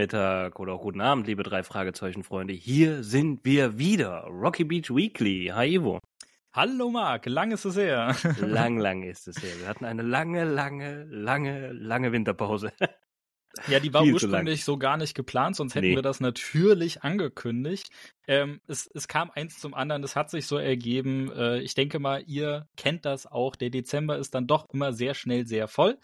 Mittag oder auch guten Abend, liebe drei Fragezeichen-Freunde. Hier sind wir wieder. Rocky Beach Weekly. Hi Ivo. Hallo Marc, lang ist es her. lang, lang ist es her. Wir hatten eine lange, lange, lange, lange Winterpause. Ja, die war ursprünglich so gar nicht geplant, sonst hätten nee. wir das natürlich angekündigt. Ähm, es, es kam eins zum anderen, es hat sich so ergeben. Äh, ich denke mal, ihr kennt das auch. Der Dezember ist dann doch immer sehr schnell sehr voll.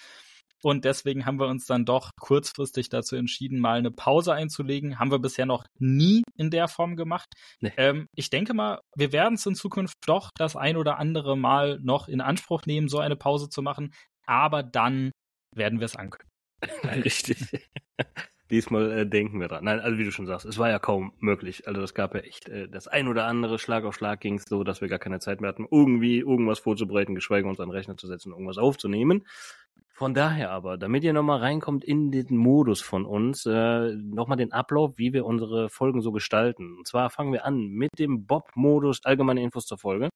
Und deswegen haben wir uns dann doch kurzfristig dazu entschieden, mal eine Pause einzulegen. Haben wir bisher noch nie in der Form gemacht. Nee. Ähm, ich denke mal, wir werden es in Zukunft doch das ein oder andere Mal noch in Anspruch nehmen, so eine Pause zu machen. Aber dann werden wir es ankündigen. Richtig. Diesmal äh, denken wir dran. Nein, also wie du schon sagst, es war ja kaum möglich. Also es gab ja echt äh, das ein oder andere Schlag auf Schlag ging es so, dass wir gar keine Zeit mehr hatten, irgendwie irgendwas vorzubereiten, geschweige uns an den Rechner zu setzen, irgendwas aufzunehmen. Von daher aber, damit ihr nochmal reinkommt in den Modus von uns, äh, nochmal den Ablauf, wie wir unsere Folgen so gestalten. Und zwar fangen wir an mit dem Bob-Modus, allgemeine Infos zur Folge.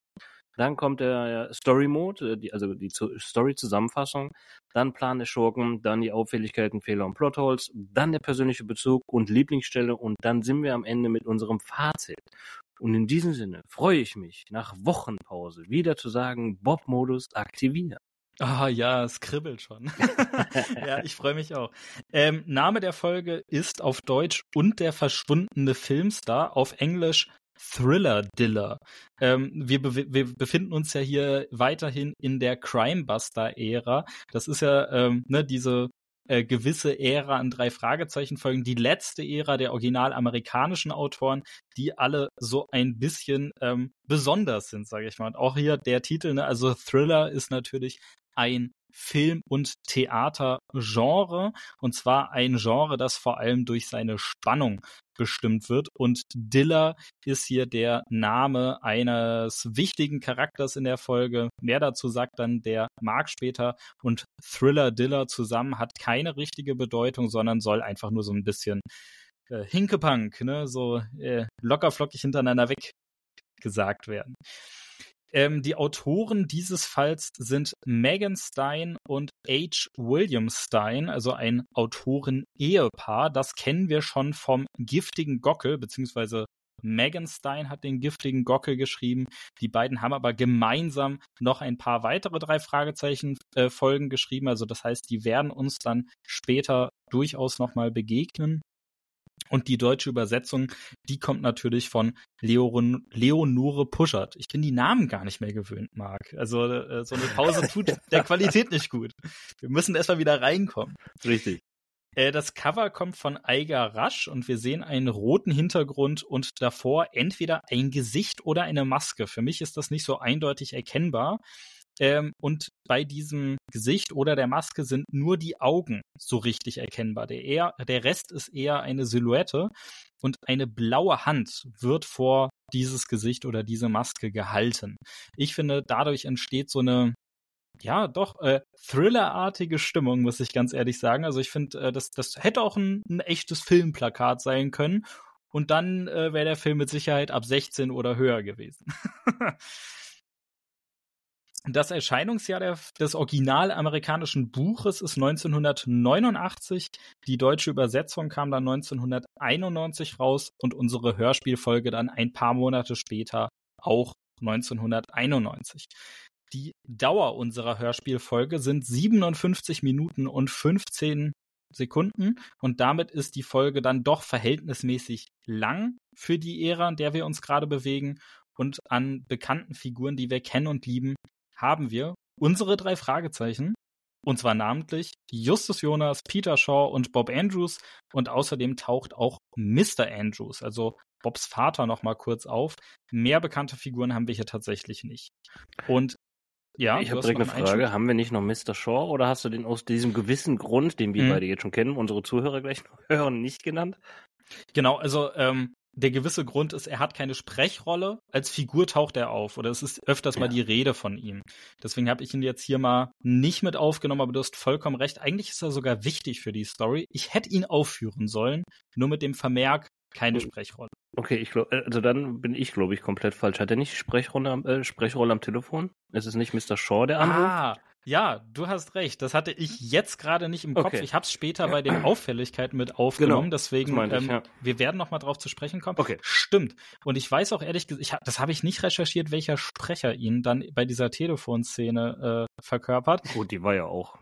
Dann kommt der Story-Mode, äh, die, also die Story-Zusammenfassung. Dann Plan der Schurken, dann die Auffälligkeiten, Fehler und Plotholes, dann der persönliche Bezug und Lieblingsstelle und dann sind wir am Ende mit unserem Fazit. Und in diesem Sinne freue ich mich, nach Wochenpause wieder zu sagen, Bob-Modus aktivieren. Ah ja, es kribbelt schon. ja, ich freue mich auch. Ähm, Name der Folge ist auf Deutsch und der verschwundene Filmstar, auf Englisch Thriller Diller. Ähm, wir, be wir, befinden uns ja hier weiterhin in der Crimebuster-Ära. Das ist ja ähm, ne, diese äh, gewisse Ära an drei Fragezeichen folgen, die letzte Ära der original amerikanischen Autoren, die alle so ein bisschen ähm, besonders sind, sage ich mal. Und auch hier der Titel, ne, also Thriller ist natürlich ein Film- und Theatergenre. Und zwar ein Genre, das vor allem durch seine Spannung bestimmt wird. Und Diller ist hier der Name eines wichtigen Charakters in der Folge. Mehr dazu sagt dann der Mark später. Und Thriller Diller zusammen hat keine richtige Bedeutung, sondern soll einfach nur so ein bisschen äh, Hinkepunk, ne, so äh, lockerflockig hintereinander weg gesagt werden. Ähm, die Autoren dieses Falls sind Megan Stein und H. William Stein, also ein Autoren-Ehepaar. Das kennen wir schon vom giftigen Gockel, beziehungsweise Megan Stein hat den giftigen Gockel geschrieben. Die beiden haben aber gemeinsam noch ein paar weitere drei Fragezeichen äh, Folgen geschrieben. Also das heißt, die werden uns dann später durchaus nochmal begegnen. Und die deutsche Übersetzung, die kommt natürlich von Leon Leonore Puschert. Ich bin die Namen gar nicht mehr gewöhnt, Marc. Also äh, so eine Pause tut der Qualität nicht gut. Wir müssen erstmal wieder reinkommen. Richtig. Äh, das Cover kommt von Eiger Rasch und wir sehen einen roten Hintergrund und davor entweder ein Gesicht oder eine Maske. Für mich ist das nicht so eindeutig erkennbar. Ähm, und bei diesem Gesicht oder der Maske sind nur die Augen so richtig erkennbar. Der, eher, der Rest ist eher eine Silhouette und eine blaue Hand wird vor dieses Gesicht oder diese Maske gehalten. Ich finde, dadurch entsteht so eine ja, doch, äh, Thriller-artige Stimmung, muss ich ganz ehrlich sagen. Also ich finde, äh, das, das hätte auch ein, ein echtes Filmplakat sein können. Und dann äh, wäre der Film mit Sicherheit ab 16 oder höher gewesen. Das Erscheinungsjahr der, des original amerikanischen Buches ist 1989. Die deutsche Übersetzung kam dann 1991 raus und unsere Hörspielfolge dann ein paar Monate später auch 1991. Die Dauer unserer Hörspielfolge sind 57 Minuten und 15 Sekunden und damit ist die Folge dann doch verhältnismäßig lang für die Ära, in der wir uns gerade bewegen und an bekannten Figuren, die wir kennen und lieben, haben wir unsere drei Fragezeichen. Und zwar namentlich Justus Jonas, Peter Shaw und Bob Andrews. Und außerdem taucht auch Mr. Andrews, also Bobs Vater, nochmal kurz auf. Mehr bekannte Figuren haben wir hier tatsächlich nicht. Und ja, ich habe direkt eine Frage. Haben wir nicht noch Mr. Shaw oder hast du den aus diesem gewissen Grund, den wir hm. beide jetzt schon kennen, unsere Zuhörer gleich noch hören, nicht genannt? Genau, also ähm, der gewisse Grund ist, er hat keine Sprechrolle. Als Figur taucht er auf oder es ist öfters ja. mal die Rede von ihm. Deswegen habe ich ihn jetzt hier mal nicht mit aufgenommen, aber du hast vollkommen recht. Eigentlich ist er sogar wichtig für die Story. Ich hätte ihn aufführen sollen, nur mit dem Vermerk keine hm. Sprechrolle. Okay, ich glaub, also dann bin ich, glaube ich, komplett falsch. Hat er nicht Sprechrolle, äh, Sprechrolle am Telefon? Ist es nicht Mr. Shaw, der anruft? Ah, Ja, du hast recht. Das hatte ich jetzt gerade nicht im Kopf. Okay. Ich habe es später bei den Auffälligkeiten mit aufgenommen. Genau, Deswegen, ich, ähm, ja. wir werden noch mal drauf zu sprechen kommen. Okay. Stimmt. Und ich weiß auch ehrlich gesagt, ich das habe ich nicht recherchiert, welcher Sprecher ihn dann bei dieser Telefonszene äh, verkörpert. Gut, die war ja auch.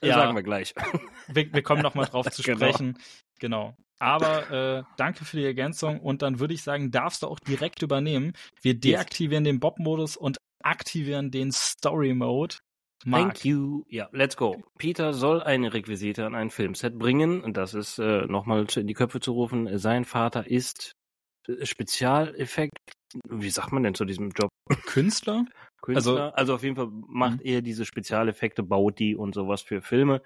Äh, Ja. Sagen wir gleich. Wir, wir kommen noch mal drauf zu Genau. sprechen. Genau. Aber äh, danke für die Ergänzung und dann würde ich sagen, darfst du auch direkt übernehmen. Wir deaktivieren den Bob-Modus und aktivieren den Story-Mode. Marc. Thank you. Ja, let's go. Peter soll eine Requisite an ein Filmset bringen. Und das ist äh, nochmal in die Köpfe zu rufen. Sein Vater ist äh, Spezialeffekt. Wie sagt man denn zu diesem Job? Künstler? Künstler. Also, auf jeden Fall macht Mhm. er diese Spezialeffekte, baut die und sowas für Filme.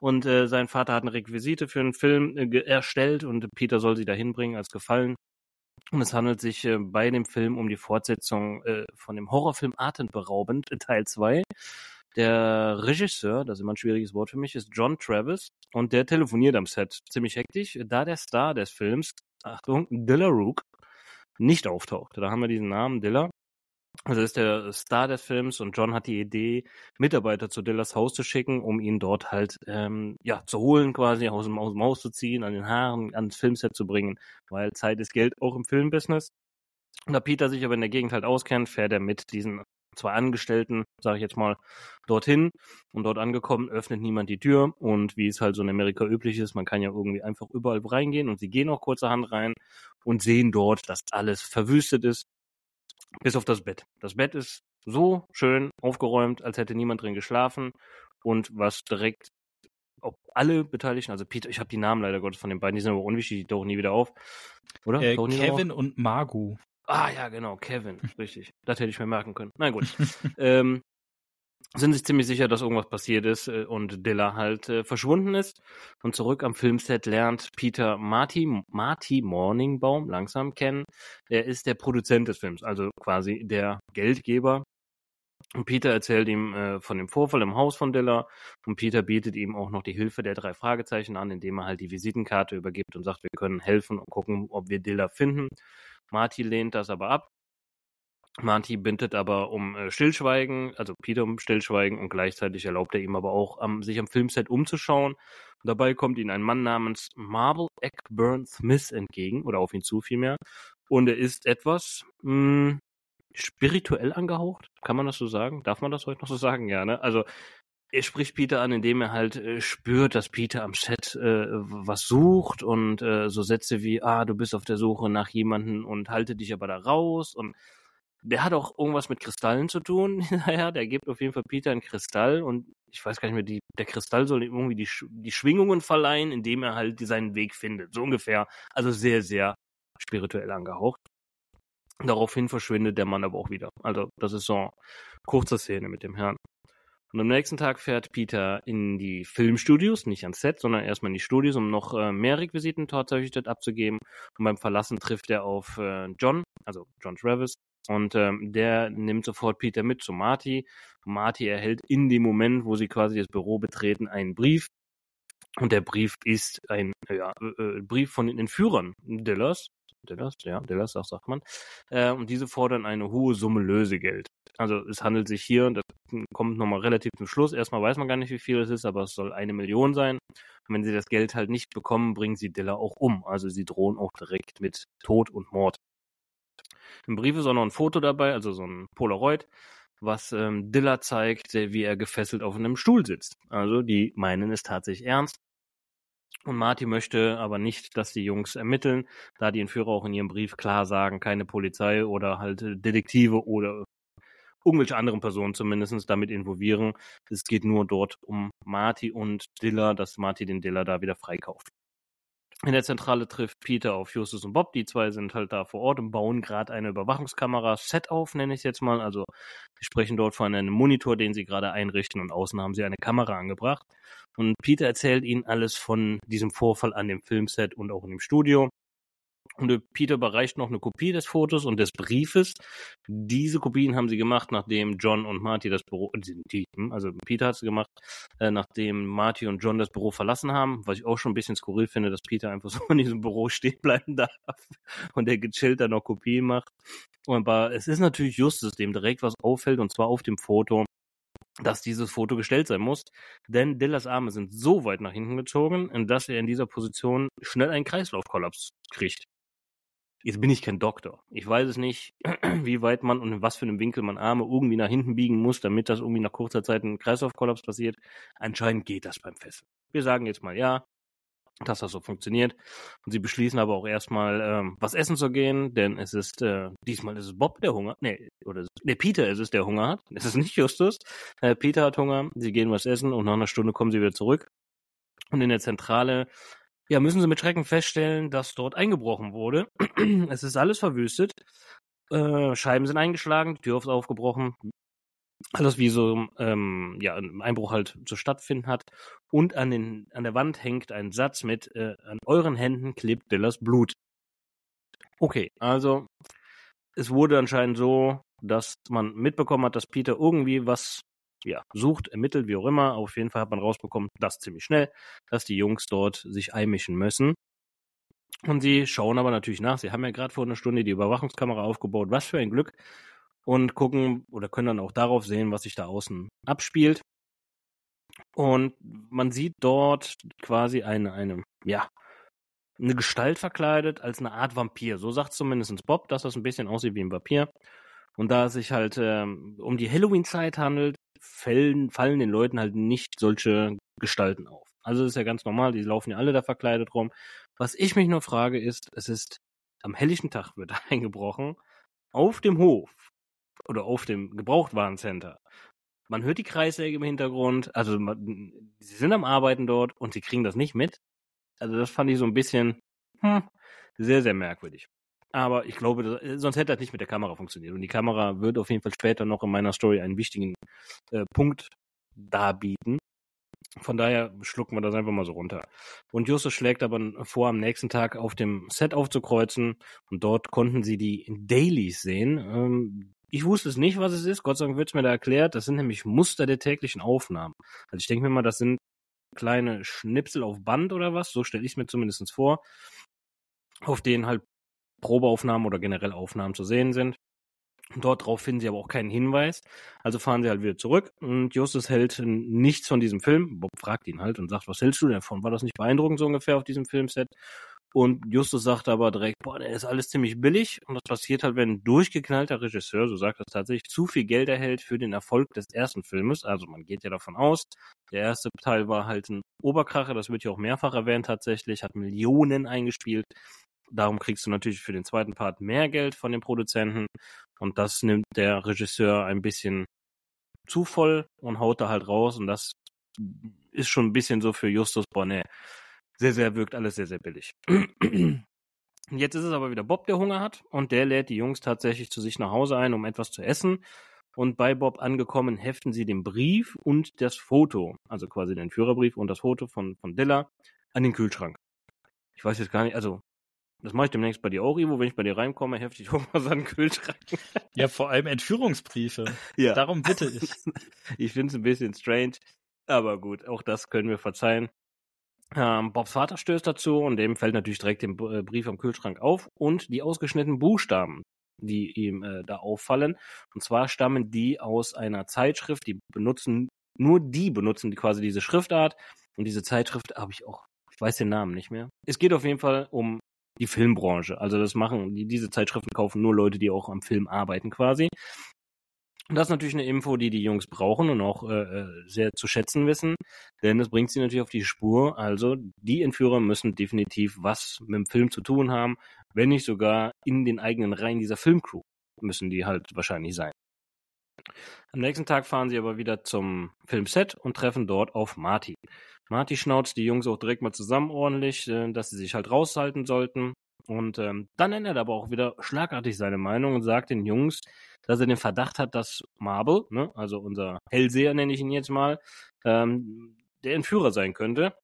Und äh, sein Vater hat eine Requisite für einen Film äh, erstellt und Peter soll sie dahin bringen als Gefallen. Und es handelt sich äh, bei dem Film um die Fortsetzung äh, von dem Horrorfilm Atemberaubend, Teil 2. Der Regisseur, das ist immer ein schwieriges Wort für mich, ist John Travis und der telefoniert am Set ziemlich hektisch, da der Star des Films, Achtung, Dilla Rook, nicht auftaucht. Da haben wir diesen Namen, Dilla. Also ist der Star des Films und John hat die Idee, Mitarbeiter zu Dillas Haus zu schicken, um ihn dort halt ähm, ja zu holen, quasi aus dem, aus dem Haus zu ziehen, an den Haaren, ans Filmset zu bringen, weil Zeit ist Geld auch im Filmbusiness. Da Peter sich aber in der Gegend halt auskennt, fährt er mit diesen zwei Angestellten, sage ich jetzt mal, dorthin. Und dort angekommen, öffnet niemand die Tür. Und wie es halt so in Amerika üblich ist, man kann ja irgendwie einfach überall reingehen. Und sie gehen auch kurzerhand rein und sehen dort, dass alles verwüstet ist, bis auf das Bett. Das Bett ist so schön aufgeräumt, als hätte niemand drin geschlafen. Und was direkt ob alle Beteiligten, also Peter, ich habe die Namen leider Gottes von den beiden, die sind aber unwichtig, die tauchen nie wieder auf. Oder? Äh, noch auf? Kevin und Margu. Ah ja, genau, Kevin, richtig. Das hätte ich mir merken können. Na gut. ähm, sind sich ziemlich sicher, dass irgendwas passiert ist äh, und Dilla halt äh, verschwunden ist. Und zurück am Filmset lernt Peter Marty, Marty Morningbaum langsam kennen. Er ist der Produzent des Films, also quasi der Geldgeber. Und Peter erzählt ihm äh, von dem Vorfall im Haus von Dilla und Peter bietet ihm auch noch die Hilfe der drei Fragezeichen an, indem er halt die Visitenkarte übergibt und sagt, wir können helfen und gucken, ob wir Dilla finden. Marty lehnt das aber ab. Marty bittet aber um äh, Stillschweigen, also Peter um Stillschweigen und gleichzeitig erlaubt er ihm aber auch, am, sich am Filmset umzuschauen. Und dabei kommt ihm ein Mann namens Marble Eckburn Smith entgegen, oder auf ihn zu vielmehr. Und er ist etwas mh, spirituell angehaucht, kann man das so sagen? Darf man das heute noch so sagen? Ja, ne? Also er spricht Peter an, indem er halt äh, spürt, dass Peter am Set äh, was sucht und äh, so Sätze wie, ah, du bist auf der Suche nach jemanden und halte dich aber da raus und der hat auch irgendwas mit Kristallen zu tun. naja, der gibt auf jeden Fall Peter einen Kristall und ich weiß gar nicht mehr, die, der Kristall soll ihm irgendwie die, die Schwingungen verleihen, indem er halt seinen Weg findet. So ungefähr. Also sehr, sehr spirituell angehaucht. Daraufhin verschwindet der Mann aber auch wieder. Also das ist so eine kurze Szene mit dem Herrn. Und am nächsten Tag fährt Peter in die Filmstudios, nicht ans Set, sondern erstmal in die Studios, um noch äh, mehr Requisiten tatsächlich abzugeben. Und beim Verlassen trifft er auf äh, John, also John Travis. Und ähm, der nimmt sofort Peter mit zu Marty. Marty erhält in dem Moment, wo sie quasi das Büro betreten, einen Brief. Und der Brief ist ein ja, äh, Brief von den Entführern Dillers. Dillers, ja, Dillers, das sagt man. Äh, und diese fordern eine hohe Summe Lösegeld. Also es handelt sich hier, das kommt nochmal relativ zum Schluss, erstmal weiß man gar nicht, wie viel es ist, aber es soll eine Million sein. Und wenn sie das Geld halt nicht bekommen, bringen sie Diller auch um. Also sie drohen auch direkt mit Tod und Mord. Im Brief ist auch noch ein Foto dabei, also so ein Polaroid, was ähm, Diller zeigt, wie er gefesselt auf einem Stuhl sitzt. Also die meinen es tatsächlich ernst. Und Marty möchte aber nicht, dass die Jungs ermitteln, da die Entführer auch in ihrem Brief klar sagen, keine Polizei oder halt äh, Detektive oder irgendwelche anderen Personen zumindest damit involvieren. Es geht nur dort um Marty und Diller, dass Marty den Diller da wieder freikauft. In der Zentrale trifft Peter auf Justus und Bob. Die zwei sind halt da vor Ort und bauen gerade eine Überwachungskamera-Set auf, nenne ich es jetzt mal. Also sie sprechen dort von einem Monitor, den sie gerade einrichten und außen haben sie eine Kamera angebracht. Und Peter erzählt ihnen alles von diesem Vorfall an dem Filmset und auch in dem Studio. Und Peter überreicht noch eine Kopie des Fotos und des Briefes. Diese Kopien haben sie gemacht, nachdem John und Marty das Büro, äh, hm, also Peter hat sie gemacht, äh, nachdem Marty und John das Büro verlassen haben, was ich auch schon ein bisschen skurril finde, dass Peter einfach so in diesem Büro stehen bleiben darf und der gechillt da noch Kopien macht. Aber es ist natürlich Justus, dem direkt was auffällt, und zwar auf dem Foto, dass dieses Foto gestellt sein muss, denn Dillers Arme sind so weit nach hinten gezogen, dass er in dieser Position schnell einen Kreislaufkollaps kriegt. Jetzt bin ich kein Doktor. Ich weiß es nicht, wie weit man und in was für einem Winkel man Arme irgendwie nach hinten biegen muss, damit das irgendwie nach kurzer Zeit ein Kreislaufkollaps passiert. Anscheinend geht das beim Fesseln. Wir sagen jetzt mal ja, dass das so funktioniert. Und sie beschließen aber auch erstmal, ähm, was essen zu gehen, denn es ist, äh, diesmal ist es Bob, der Hunger, nee, oder, nee, Peter ist es, der Hunger hat. Es ist nicht Justus. Äh, Peter hat Hunger, sie gehen was essen und nach einer Stunde kommen sie wieder zurück. Und in der Zentrale, ja, müssen sie mit Schrecken feststellen, dass dort eingebrochen wurde. es ist alles verwüstet. Äh, Scheiben sind eingeschlagen, die Tür ist aufgebrochen, alles wie so ähm, ja, ein Einbruch halt so stattfinden hat. Und an, den, an der Wand hängt ein Satz mit äh, An euren Händen klebt Dillas Blut. Okay, also es wurde anscheinend so, dass man mitbekommen hat, dass Peter irgendwie was ja, sucht, ermittelt, wie auch immer. Auf jeden Fall hat man rausbekommen, das ziemlich schnell, dass die Jungs dort sich einmischen müssen. Und sie schauen aber natürlich nach. Sie haben ja gerade vor einer Stunde die Überwachungskamera aufgebaut. Was für ein Glück und gucken oder können dann auch darauf sehen, was sich da außen abspielt. Und man sieht dort quasi eine, eine, ja, eine Gestalt verkleidet als eine Art Vampir. So sagt zumindest Bob, dass das ein bisschen aussieht wie ein Vampir. Und da es sich halt ähm, um die Halloween-Zeit handelt, fallen, fallen den Leuten halt nicht solche Gestalten auf. Also das ist ja ganz normal, die laufen ja alle da verkleidet rum. Was ich mich nur frage ist, es ist am helllichen Tag wird eingebrochen auf dem Hof oder auf dem Gebrauchtwarencenter. Man hört die Kreissäge im Hintergrund, also man, sie sind am Arbeiten dort und sie kriegen das nicht mit. Also das fand ich so ein bisschen hm, sehr, sehr merkwürdig. Aber ich glaube, das, äh, sonst hätte das nicht mit der Kamera funktioniert. Und die Kamera wird auf jeden Fall später noch in meiner Story einen wichtigen äh, Punkt darbieten. Von daher schlucken wir das einfach mal so runter. Und Justus schlägt aber vor, am nächsten Tag auf dem Set aufzukreuzen. Und dort konnten sie die Dailies sehen. Ähm, ich wusste es nicht, was es ist. Gott sei Dank wird es mir da erklärt. Das sind nämlich Muster der täglichen Aufnahmen. Also ich denke mir mal, das sind kleine Schnipsel auf Band oder was. So stelle ich es mir zumindest vor. Auf denen halt Probeaufnahmen oder generell Aufnahmen zu sehen sind. Dort drauf finden sie aber auch keinen Hinweis. Also fahren sie halt wieder zurück und Justus hält nichts von diesem Film. Bob fragt ihn halt und sagt, was hältst du denn davon? War das nicht beeindruckend so ungefähr auf diesem Filmset? Und Justus sagt aber direkt, boah, der ist alles ziemlich billig. Und das passiert halt, wenn ein durchgeknallter Regisseur, so sagt das tatsächlich, zu viel Geld erhält für den Erfolg des ersten Filmes. Also man geht ja davon aus, der erste Teil war halt ein Oberkracher, das wird ja auch mehrfach erwähnt tatsächlich, hat Millionen eingespielt. Darum kriegst du natürlich für den zweiten Part mehr Geld von den Produzenten. Und das nimmt der Regisseur ein bisschen zu voll und haut da halt raus. Und das ist schon ein bisschen so für Justus Bonnet sehr, sehr, wirkt alles sehr, sehr billig. Jetzt ist es aber wieder Bob, der Hunger hat und der lädt die Jungs tatsächlich zu sich nach Hause ein, um etwas zu essen. Und bei Bob angekommen heften sie den Brief und das Foto, also quasi den Führerbrief und das Foto von, von Dilla an den Kühlschrank. Ich weiß jetzt gar nicht, also das mache ich demnächst bei dir auch, Ivo. Wenn ich bei dir reinkomme, hefte ich auch mal so einen Kühlschrank. Ja, vor allem Entführungsbriefe. Ja. Darum bitte ich. Ich finde es ein bisschen strange, aber gut, auch das können wir verzeihen. Ähm, Bobs Vater stößt dazu und dem fällt natürlich direkt den äh, Brief am Kühlschrank auf und die ausgeschnittenen Buchstaben, die ihm äh, da auffallen. Und zwar stammen die aus einer Zeitschrift, die benutzen, nur die benutzen die quasi diese Schriftart. Und diese Zeitschrift habe ich auch, ich weiß den Namen nicht mehr. Es geht auf jeden Fall um die Filmbranche. Also das machen, die, diese Zeitschriften kaufen nur Leute, die auch am Film arbeiten quasi. Das ist natürlich eine Info, die die Jungs brauchen und auch äh, äh, sehr zu schätzen wissen, denn das bringt sie natürlich auf die Spur. Also die Entführer müssen definitiv was mit dem Film zu tun haben, wenn nicht sogar in den eigenen Reihen dieser Filmcrew müssen die halt wahrscheinlich sein. Am nächsten Tag fahren sie aber wieder zum Filmset und treffen dort auf Marty. Marty schnauzt die Jungs auch direkt mal zusammen ordentlich, äh, dass sie sich halt raushalten sollten. Und ähm, dann ändert er aber auch wieder schlagartig seine Meinung und sagt den Jungs, dass er den Verdacht hat, dass Marble, ne, also unser Hellseher nenne ich ihn jetzt mal, ähm, der Entführer sein könnte.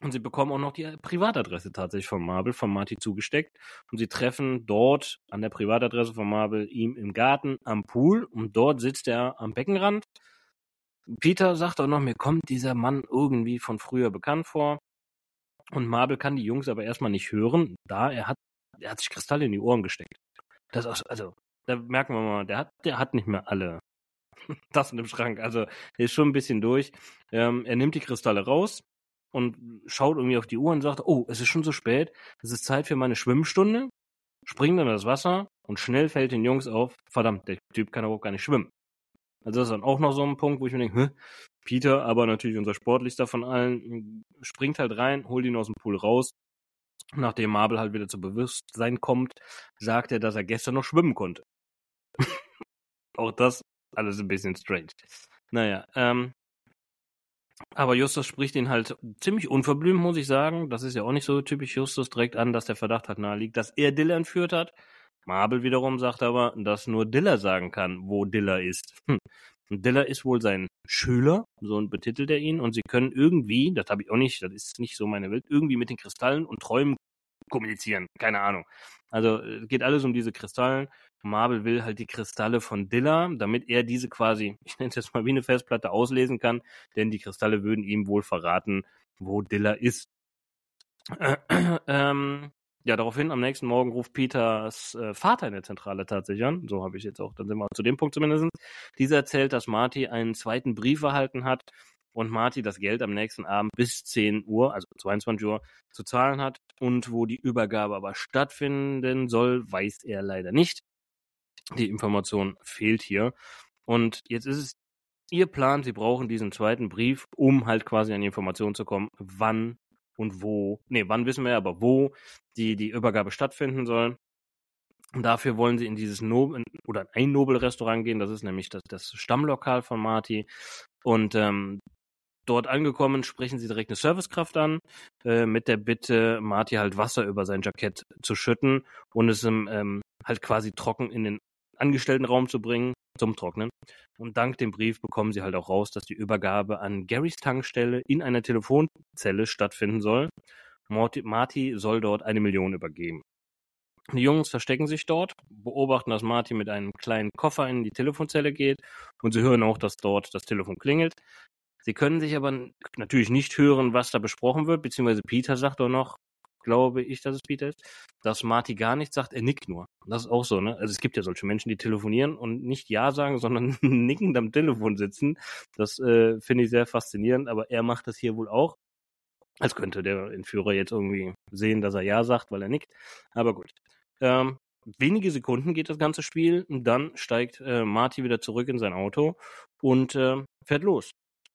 Und sie bekommen auch noch die Privatadresse tatsächlich von Marble, von Marty zugesteckt. Und sie treffen dort an der Privatadresse von Marble ihm im Garten am Pool. Und dort sitzt er am Beckenrand. Peter sagt auch noch, mir kommt dieser Mann irgendwie von früher bekannt vor. Und Marble kann die Jungs aber erstmal nicht hören, da er hat, er hat sich Kristalle in die Ohren gesteckt. Das ist, also, da merken wir mal, der hat, der hat nicht mehr alle das in dem Schrank. Also er ist schon ein bisschen durch. Ähm, er nimmt die Kristalle raus und schaut irgendwie auf die Uhr und sagt, oh, es ist schon so spät, es ist Zeit für meine Schwimmstunde. Springt dann das Wasser und schnell fällt den Jungs auf, verdammt, der Typ kann aber auch gar nicht schwimmen. Also das ist dann auch noch so ein Punkt, wo ich mir denke? Peter, aber natürlich unser sportlichster von allen, springt halt rein, holt ihn aus dem Pool raus. Nachdem Marvel halt wieder zu Bewusstsein kommt, sagt er, dass er gestern noch schwimmen konnte. auch das alles ein bisschen strange. Naja, ähm, aber Justus spricht ihn halt ziemlich unverblümt, muss ich sagen. Das ist ja auch nicht so typisch Justus direkt an, dass der Verdacht halt nahe liegt, dass er Diller entführt hat. Marble wiederum sagt aber, dass nur Diller sagen kann, wo Diller ist. Hm. Diller ist wohl sein Schüler, so betitelt er ihn, und sie können irgendwie, das habe ich auch nicht, das ist nicht so meine Welt, irgendwie mit den Kristallen und Träumen kommunizieren. Keine Ahnung. Also geht alles um diese Kristallen. Marvel will halt die Kristalle von Diller, damit er diese quasi, ich nenne es jetzt mal wie eine Festplatte, auslesen kann, denn die Kristalle würden ihm wohl verraten, wo Diller ist. Äh, ähm, ja, daraufhin am nächsten Morgen ruft Peters äh, Vater in der Zentrale tatsächlich an. So habe ich jetzt auch, dann sind wir zu dem Punkt zumindest. Dieser erzählt, dass Marty einen zweiten Brief erhalten hat und Marty das Geld am nächsten Abend bis 10 Uhr, also 22 Uhr, zu zahlen hat. Und wo die Übergabe aber stattfinden soll, weiß er leider nicht. Die Information fehlt hier. Und jetzt ist es ihr Plan, sie brauchen diesen zweiten Brief, um halt quasi an die Information zu kommen, wann und wo, nee, wann wissen wir aber, wo die, die Übergabe stattfinden soll. Und dafür wollen sie in dieses Nobel oder ein Nobel-Restaurant gehen, das ist nämlich das, das Stammlokal von Marty. Und ähm, dort angekommen sprechen sie direkt eine Servicekraft an, äh, mit der Bitte, Marty halt Wasser über sein Jackett zu schütten und es ähm, halt quasi trocken in den Angestelltenraum zu bringen, zum Trocknen. Und dank dem Brief bekommen sie halt auch raus, dass die Übergabe an Garys Tankstelle in einer Telefonzelle stattfinden soll. Morty, Marty soll dort eine Million übergeben. Die Jungs verstecken sich dort, beobachten, dass Marty mit einem kleinen Koffer in die Telefonzelle geht und sie hören auch, dass dort das Telefon klingelt. Sie können sich aber natürlich nicht hören, was da besprochen wird, beziehungsweise Peter sagt doch noch, glaube ich, dass es Peter ist, dass Marty gar nichts sagt, er nickt nur. Das ist auch so, ne? Also es gibt ja solche Menschen, die telefonieren und nicht Ja sagen, sondern nickend am Telefon sitzen. Das äh, finde ich sehr faszinierend, aber er macht das hier wohl auch. Als könnte der Entführer jetzt irgendwie sehen, dass er Ja sagt, weil er nickt. Aber gut. Ähm, wenige Sekunden geht das ganze Spiel und dann steigt äh, Marty wieder zurück in sein Auto und äh, fährt los.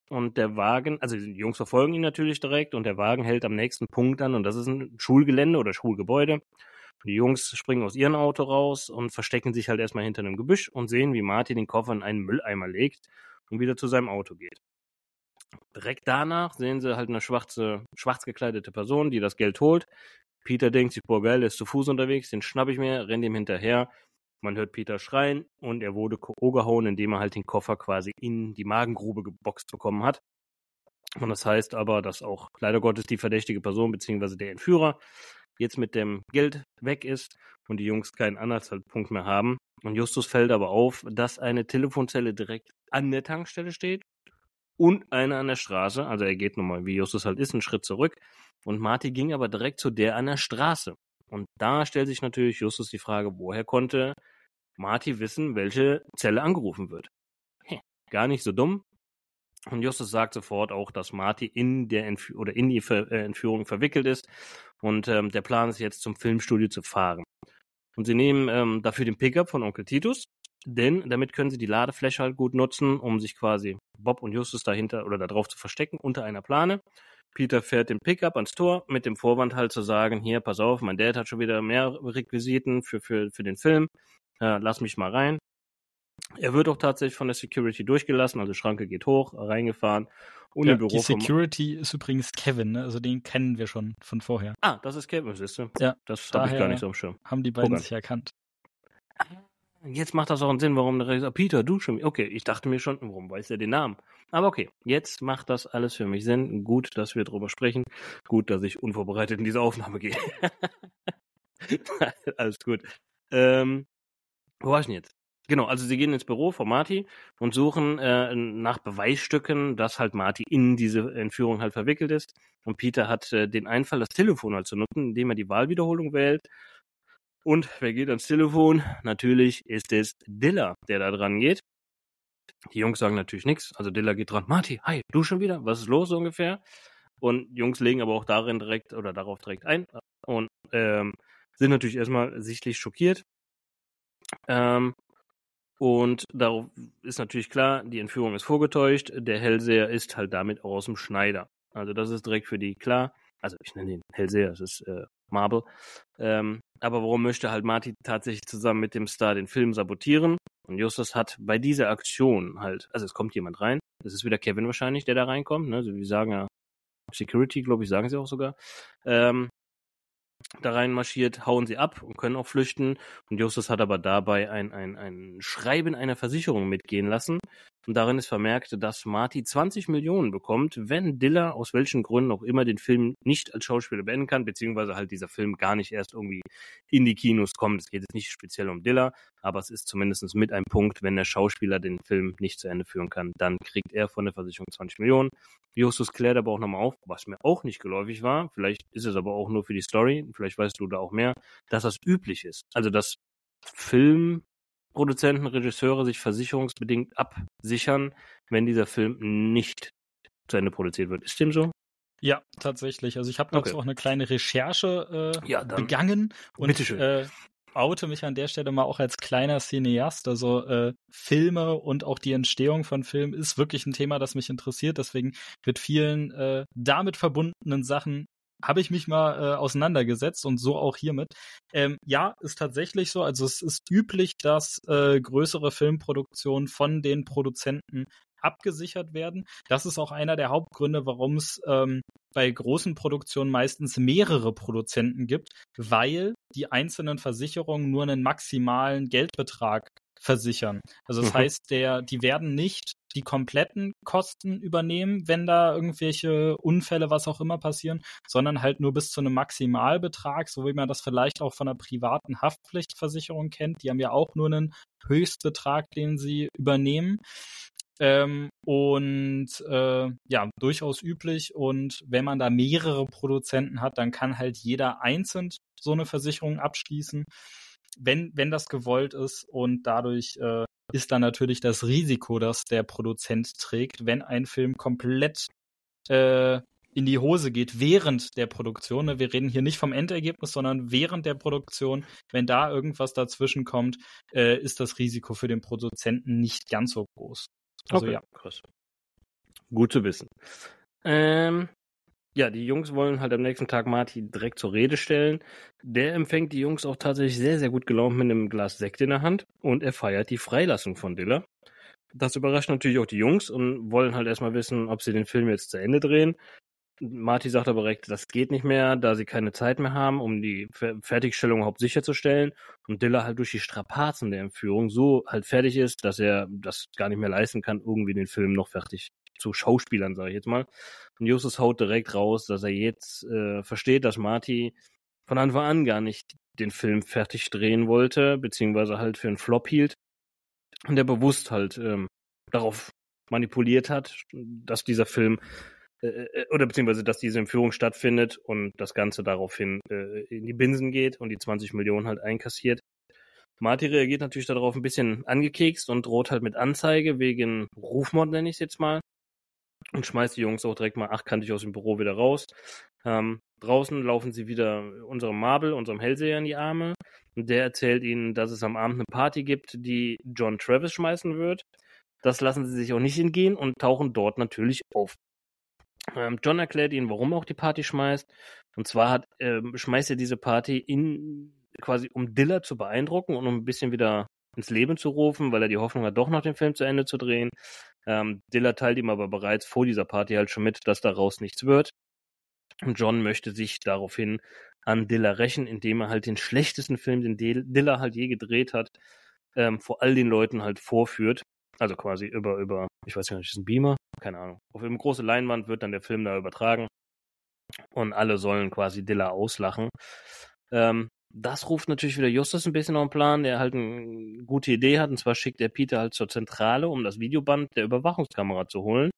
Und der Wagen, also die Jungs verfolgen ihn natürlich direkt und der Wagen hält am nächsten Punkt an und das ist ein Schulgelände oder Schulgebäude. Die Jungs springen aus ihrem Auto raus und verstecken sich halt erstmal hinter einem Gebüsch und sehen, wie Martin den Koffer in einen Mülleimer legt und wieder zu seinem Auto geht. Direkt danach sehen sie halt eine schwarze, schwarz gekleidete Person, die das Geld holt. Peter denkt sich, boah geil, der ist zu Fuß unterwegs, den schnapp ich mir, rennt ihm hinterher man hört Peter schreien und er wurde K.O. gehauen, indem er halt den Koffer quasi in die Magengrube geboxt bekommen hat. Und das heißt aber, dass auch leider Gottes die verdächtige Person bzw. der Entführer jetzt mit dem Geld weg ist und die Jungs keinen Anhaltspunkt mehr haben. Und Justus fällt aber auf, dass eine Telefonzelle direkt an der Tankstelle steht und eine an der Straße. Also er geht nochmal, wie Justus halt ist, einen Schritt zurück. Und Marty ging aber direkt zu der an der Straße. Und da stellt sich natürlich Justus die Frage, woher konnte Marty wissen, welche Zelle angerufen wird. Gar nicht so dumm. Und Justus sagt sofort auch, dass Marty in der Entf oder in die Ver äh, Entführung verwickelt ist. Und ähm, der Plan ist jetzt zum Filmstudio zu fahren. Und sie nehmen ähm, dafür den Pickup von Onkel Titus, denn damit können sie die Ladefläche halt gut nutzen, um sich quasi Bob und Justus dahinter oder darauf zu verstecken unter einer Plane. Peter fährt den Pickup ans Tor mit dem Vorwand halt zu sagen, hier, pass auf, mein Dad hat schon wieder mehr Requisiten für, für, für den Film äh, lass mich mal rein. Er wird auch tatsächlich von der Security durchgelassen, also Schranke geht hoch, reingefahren. Und ja, im Büro die Security ist übrigens Kevin, ne? also den kennen wir schon von vorher. Ah, das ist Kevin, siehst du? Ja, das habe ich gar nicht so am Schirm. Haben die beiden sich erkannt. Jetzt macht das auch einen Sinn, warum der Peter, du schon. Okay, ich dachte mir schon, warum weiß er den Namen? Aber okay, jetzt macht das alles für mich Sinn. Gut, dass wir drüber sprechen. Gut, dass ich unvorbereitet in diese Aufnahme gehe. alles gut. Ähm, wo war ich denn jetzt? Genau, also sie gehen ins Büro von Marty und suchen äh, nach Beweisstücken, dass halt Marty in diese Entführung halt verwickelt ist. Und Peter hat äh, den Einfall, das Telefon halt zu nutzen, indem er die Wahlwiederholung wählt. Und wer geht ans Telefon? Natürlich ist es Diller, der da dran geht. Die Jungs sagen natürlich nichts. Also Dilla geht dran, Marty, hi, du schon wieder? Was ist los so ungefähr? Und Jungs legen aber auch darin direkt oder darauf direkt ein und ähm, sind natürlich erstmal sichtlich schockiert. Ähm, und darauf ist natürlich klar, die Entführung ist vorgetäuscht. Der Hellseher ist halt damit auch aus dem Schneider. Also das ist direkt für die klar. Also ich nenne ihn Hellseher, es ist äh, Marble. Ähm, aber warum möchte halt Marty tatsächlich zusammen mit dem Star den Film sabotieren? Und Justus hat bei dieser Aktion halt, also es kommt jemand rein. Es ist wieder Kevin wahrscheinlich, der da reinkommt. Ne? Also wir sagen ja Security, glaube ich, sagen sie auch sogar. Ähm, da reinmarschiert, hauen sie ab und können auch flüchten. Und Justus hat aber dabei ein, ein, ein Schreiben einer Versicherung mitgehen lassen. Und darin ist vermerkt, dass Marty 20 Millionen bekommt, wenn Diller aus welchen Gründen auch immer den Film nicht als Schauspieler beenden kann, beziehungsweise halt dieser Film gar nicht erst irgendwie in die Kinos kommt. Es geht jetzt nicht speziell um Diller, aber es ist zumindest mit einem Punkt, wenn der Schauspieler den Film nicht zu Ende führen kann, dann kriegt er von der Versicherung 20 Millionen. Justus klärt aber auch nochmal auf, was mir auch nicht geläufig war, vielleicht ist es aber auch nur für die Story, vielleicht weißt du da auch mehr, dass das üblich ist. Also, dass Filmproduzenten, Regisseure sich versicherungsbedingt absichern, wenn dieser Film nicht zu Ende produziert wird. Ist dem so? Ja, tatsächlich. Also ich habe dazu okay. auch eine kleine Recherche äh, ja, begangen und äh, oute mich an der Stelle mal auch als kleiner Cineast. Also äh, Filme und auch die Entstehung von Filmen ist wirklich ein Thema, das mich interessiert. Deswegen mit vielen äh, damit verbundenen Sachen habe ich mich mal äh, auseinandergesetzt und so auch hiermit. Ähm, ja, ist tatsächlich so. Also es ist üblich, dass äh, größere Filmproduktionen von den Produzenten abgesichert werden. Das ist auch einer der Hauptgründe, warum es ähm, bei großen Produktionen meistens mehrere Produzenten gibt, weil die einzelnen Versicherungen nur einen maximalen Geldbetrag versichern. Also das mhm. heißt, der, die werden nicht die kompletten Kosten übernehmen, wenn da irgendwelche Unfälle, was auch immer passieren, sondern halt nur bis zu einem Maximalbetrag, so wie man das vielleicht auch von einer privaten Haftpflichtversicherung kennt. Die haben ja auch nur einen Höchstbetrag, den sie übernehmen. Ähm, und äh, ja, durchaus üblich. Und wenn man da mehrere Produzenten hat, dann kann halt jeder einzeln so eine Versicherung abschließen, wenn, wenn das gewollt ist. Und dadurch äh, ist dann natürlich das Risiko, das der Produzent trägt, wenn ein Film komplett äh, in die Hose geht während der Produktion. Ne? Wir reden hier nicht vom Endergebnis, sondern während der Produktion. Wenn da irgendwas dazwischen kommt, äh, ist das Risiko für den Produzenten nicht ganz so groß. Also okay, ja. Krass. Gut zu wissen. Ähm, ja, die Jungs wollen halt am nächsten Tag Marty direkt zur Rede stellen. Der empfängt die Jungs auch tatsächlich sehr, sehr gut gelaunt mit einem Glas Sekt in der Hand und er feiert die Freilassung von Diller. Das überrascht natürlich auch die Jungs und wollen halt erstmal wissen, ob sie den Film jetzt zu Ende drehen. Marty sagt aber direkt, das geht nicht mehr, da sie keine Zeit mehr haben, um die Fertigstellung überhaupt sicherzustellen. Und Dilla halt durch die Strapazen der Entführung so halt fertig ist, dass er das gar nicht mehr leisten kann, irgendwie den Film noch fertig zu Schauspielern, sage ich jetzt mal. Und Justus haut direkt raus, dass er jetzt äh, versteht, dass Marty von Anfang an gar nicht den Film fertig drehen wollte, beziehungsweise halt für einen Flop hielt. Und der bewusst halt ähm, darauf manipuliert hat, dass dieser Film äh, äh, oder beziehungsweise, dass diese Entführung stattfindet und das Ganze daraufhin äh, in die Binsen geht und die 20 Millionen halt einkassiert. Marty reagiert natürlich darauf ein bisschen angekekst und droht halt mit Anzeige wegen Rufmord, nenne ich es jetzt mal. Und schmeißt die Jungs auch direkt mal achtkantig aus dem Büro wieder raus. Ähm, draußen laufen sie wieder unserem Marble, unserem Hellseher in die Arme. Und der erzählt ihnen, dass es am Abend eine Party gibt, die John Travis schmeißen wird. Das lassen sie sich auch nicht entgehen und tauchen dort natürlich auf. Ähm, John erklärt ihnen, warum er auch die Party schmeißt. Und zwar hat, ähm, schmeißt er diese Party in, quasi um Diller zu beeindrucken und um ein bisschen wieder ins Leben zu rufen, weil er die Hoffnung hat, doch noch den Film zu Ende zu drehen. Ähm, Diller teilt ihm aber bereits vor dieser Party halt schon mit, dass daraus nichts wird. Und John möchte sich daraufhin an Diller rächen, indem er halt den schlechtesten Film, den Diller halt je gedreht hat, ähm, vor all den Leuten halt vorführt. Also quasi über, über, ich weiß gar nicht, ist ein Beamer? Keine Ahnung. Auf einem großen Leinwand wird dann der Film da übertragen. Und alle sollen quasi Dilla auslachen. Ähm, das ruft natürlich wieder Justus ein bisschen auf den Plan, der halt eine gute Idee hat. Und zwar schickt er Peter halt zur Zentrale, um das Videoband der Überwachungskamera zu holen.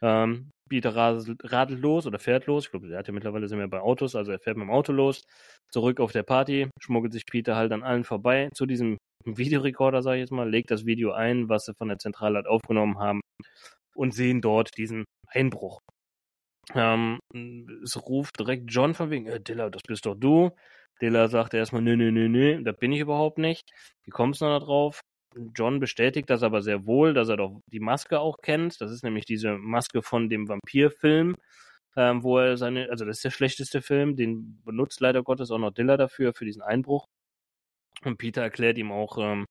Ähm, Peter radelt los oder fährt los. Ich glaube, er hat ja mittlerweile sind wir bei Autos, also er fährt mit dem Auto los. Zurück auf der Party, schmuggelt sich Peter halt an allen vorbei zu diesem Videorekorder, sage ich jetzt mal, legt das Video ein, was sie von der Zentrale halt aufgenommen haben und sehen dort diesen Einbruch. Ähm, es ruft direkt John von wegen, äh, Dilla, das bist doch du. Dilla sagt erstmal, nö, nö, nö, nö, das bin ich überhaupt nicht. Wie kommst du da drauf? John bestätigt das aber sehr wohl, dass er doch die Maske auch kennt. Das ist nämlich diese Maske von dem Vampirfilm, ähm, wo er seine, also das ist der schlechteste Film, den benutzt leider Gottes auch noch Dilla dafür, für diesen Einbruch. Und Peter erklärt ihm auch ähm,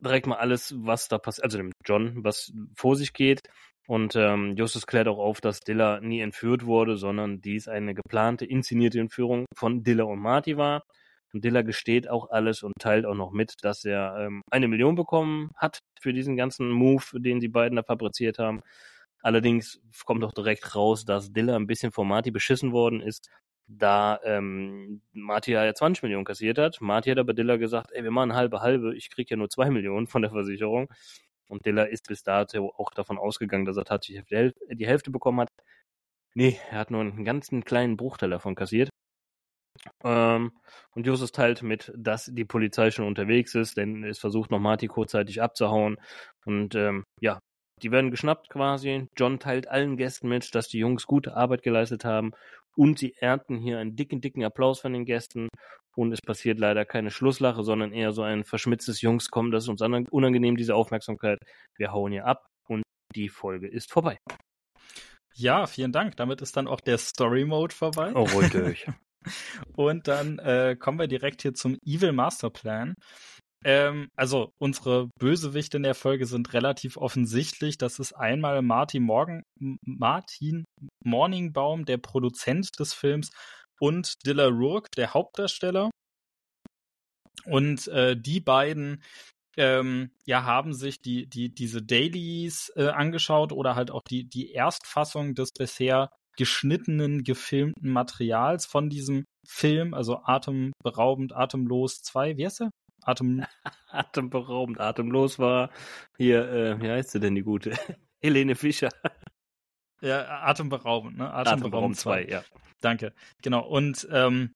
direkt mal alles, was da passiert, also dem John, was vor sich geht. Und ähm, Justus klärt auch auf, dass Dilla nie entführt wurde, sondern dies eine geplante, inszenierte Entführung von Dilla und Marty war. Und Dilla gesteht auch alles und teilt auch noch mit, dass er ähm, eine Million bekommen hat für diesen ganzen Move, den die beiden da fabriziert haben. Allerdings kommt auch direkt raus, dass Dilla ein bisschen von Marty beschissen worden ist, da ähm, Marty ja 20 Millionen kassiert hat. Marty hat aber Dilla gesagt, ey, wir machen halbe halbe, ich krieg ja nur zwei Millionen von der Versicherung. Und Dilla ist bis dato auch davon ausgegangen, dass er tatsächlich die Hälfte bekommen hat. Nee, er hat nur einen ganzen kleinen Bruchteil davon kassiert. Ähm, und Justus teilt mit, dass die Polizei schon unterwegs ist, denn es versucht noch Marty kurzzeitig abzuhauen. Und ähm, ja, die werden geschnappt quasi. John teilt allen Gästen mit, dass die Jungs gute Arbeit geleistet haben und sie ernten hier einen dicken, dicken Applaus von den Gästen. Und es passiert leider keine Schlusslache, sondern eher so ein verschmitztes Jungs, kommen, das ist uns unangenehm, diese Aufmerksamkeit. Wir hauen hier ab und die Folge ist vorbei. Ja, vielen Dank. Damit ist dann auch der Story Mode vorbei. Oh, ruhig durch. Und dann äh, kommen wir direkt hier zum Evil Master Plan. Ähm, also unsere Bösewichte in der Folge sind relativ offensichtlich. Das ist einmal Martin Morgan, Martin Morningbaum, der Produzent des Films, und Dilla Rourke, der Hauptdarsteller. Und äh, die beiden ähm, ja, haben sich die, die, diese Dailies äh, angeschaut oder halt auch die, die Erstfassung des bisher geschnittenen, gefilmten Materials von diesem Film, also atemberaubend, atemlos 2, wie heißt der? Atem atemberaubend, atemlos war hier, äh, wie heißt sie denn die gute? Helene Fischer. Ja, atemberaubend, ne? Atemberaubend 2, ja. Danke. Genau. Und ähm,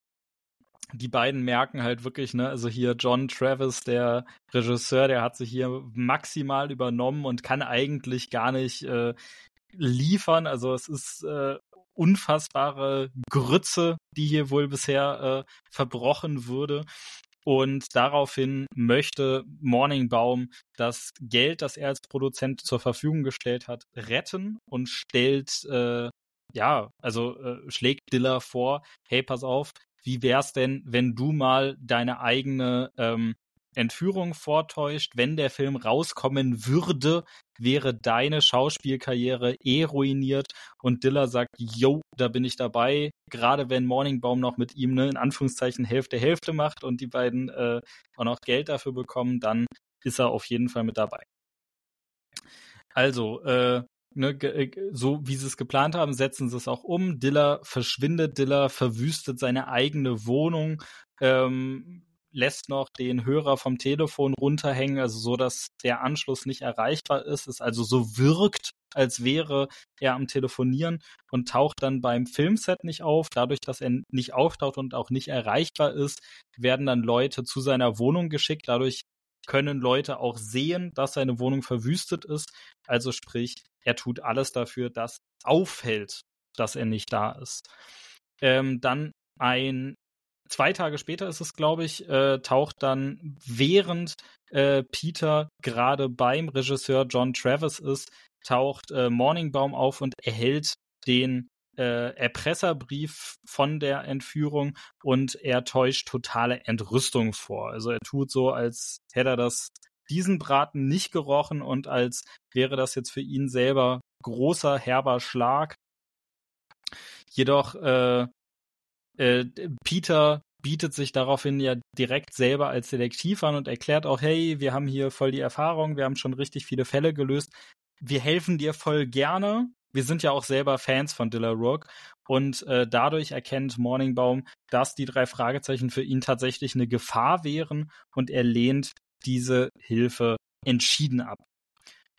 die beiden merken halt wirklich, ne, also hier John Travis, der Regisseur, der hat sich hier maximal übernommen und kann eigentlich gar nicht äh, liefern. Also es ist äh, unfassbare Grütze, die hier wohl bisher äh, verbrochen würde. Und daraufhin möchte Morningbaum das Geld, das er als Produzent zur Verfügung gestellt hat, retten und stellt, äh, ja, also äh, schlägt Diller vor, hey, pass auf, wie wär's denn, wenn du mal deine eigene ähm, Entführung vortäuscht, wenn der Film rauskommen würde, wäre deine Schauspielkarriere eh ruiniert und Diller sagt, yo, da bin ich dabei, gerade wenn Morningbaum noch mit ihm ne, in Anführungszeichen Hälfte Hälfte macht und die beiden äh, auch noch Geld dafür bekommen, dann ist er auf jeden Fall mit dabei. Also, äh, ne, äh, so wie sie es geplant haben, setzen sie es auch um. Diller verschwindet, Diller verwüstet seine eigene Wohnung, ähm, lässt noch den Hörer vom Telefon runterhängen, also so, dass der Anschluss nicht erreichbar ist, es also so wirkt, als wäre er am Telefonieren und taucht dann beim Filmset nicht auf. Dadurch, dass er nicht auftaucht und auch nicht erreichbar ist, werden dann Leute zu seiner Wohnung geschickt. Dadurch können Leute auch sehen, dass seine Wohnung verwüstet ist. Also sprich, er tut alles dafür, dass auffällt, dass er nicht da ist. Ähm, dann ein zwei Tage später ist es, glaube ich, äh, taucht dann, während äh, Peter gerade beim Regisseur John Travis ist, taucht äh, Morningbaum auf und erhält den äh, Erpresserbrief von der Entführung und er täuscht totale Entrüstung vor. Also er tut so, als hätte er das diesen Braten nicht gerochen und als wäre das jetzt für ihn selber großer herber Schlag. Jedoch äh, äh, Peter bietet sich daraufhin ja direkt selber als Detektiv an und erklärt auch, hey, wir haben hier voll die Erfahrung, wir haben schon richtig viele Fälle gelöst. Wir helfen dir voll gerne. Wir sind ja auch selber Fans von Dilla Rook und äh, dadurch erkennt Morningbaum, dass die drei Fragezeichen für ihn tatsächlich eine Gefahr wären und er lehnt diese Hilfe entschieden ab.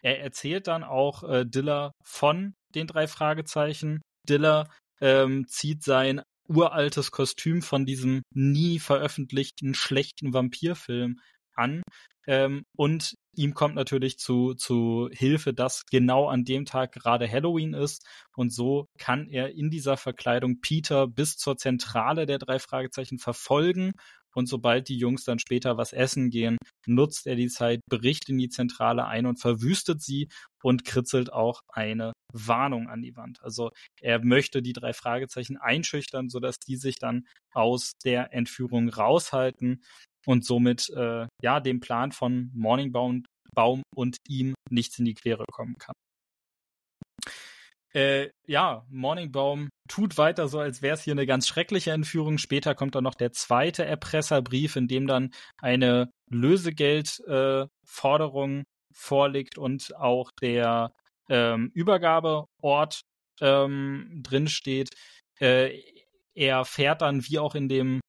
Er erzählt dann auch äh, Diller von den drei Fragezeichen. Diller ähm, zieht sein uraltes Kostüm von diesem nie veröffentlichten schlechten Vampirfilm an. Ähm, und ihm kommt natürlich zu, zu Hilfe, dass genau an dem Tag gerade Halloween ist. Und so kann er in dieser Verkleidung Peter bis zur Zentrale der drei Fragezeichen verfolgen. Und sobald die Jungs dann später was essen gehen, nutzt er die Zeit, bricht in die Zentrale ein und verwüstet sie und kritzelt auch eine Warnung an die Wand. Also er möchte die drei Fragezeichen einschüchtern, sodass die sich dann aus der Entführung raushalten und somit äh, ja dem Plan von Morningbaum Baum und ihm nichts in die Quere kommen kann. Äh, ja, Morningbaum tut weiter so, als wäre es hier eine ganz schreckliche Entführung. Später kommt dann noch der zweite Erpresserbrief, in dem dann eine Lösegeldforderung äh, vorliegt und auch der ähm, Übergabeort ähm, drinsteht. Äh, er fährt dann, wie auch in dem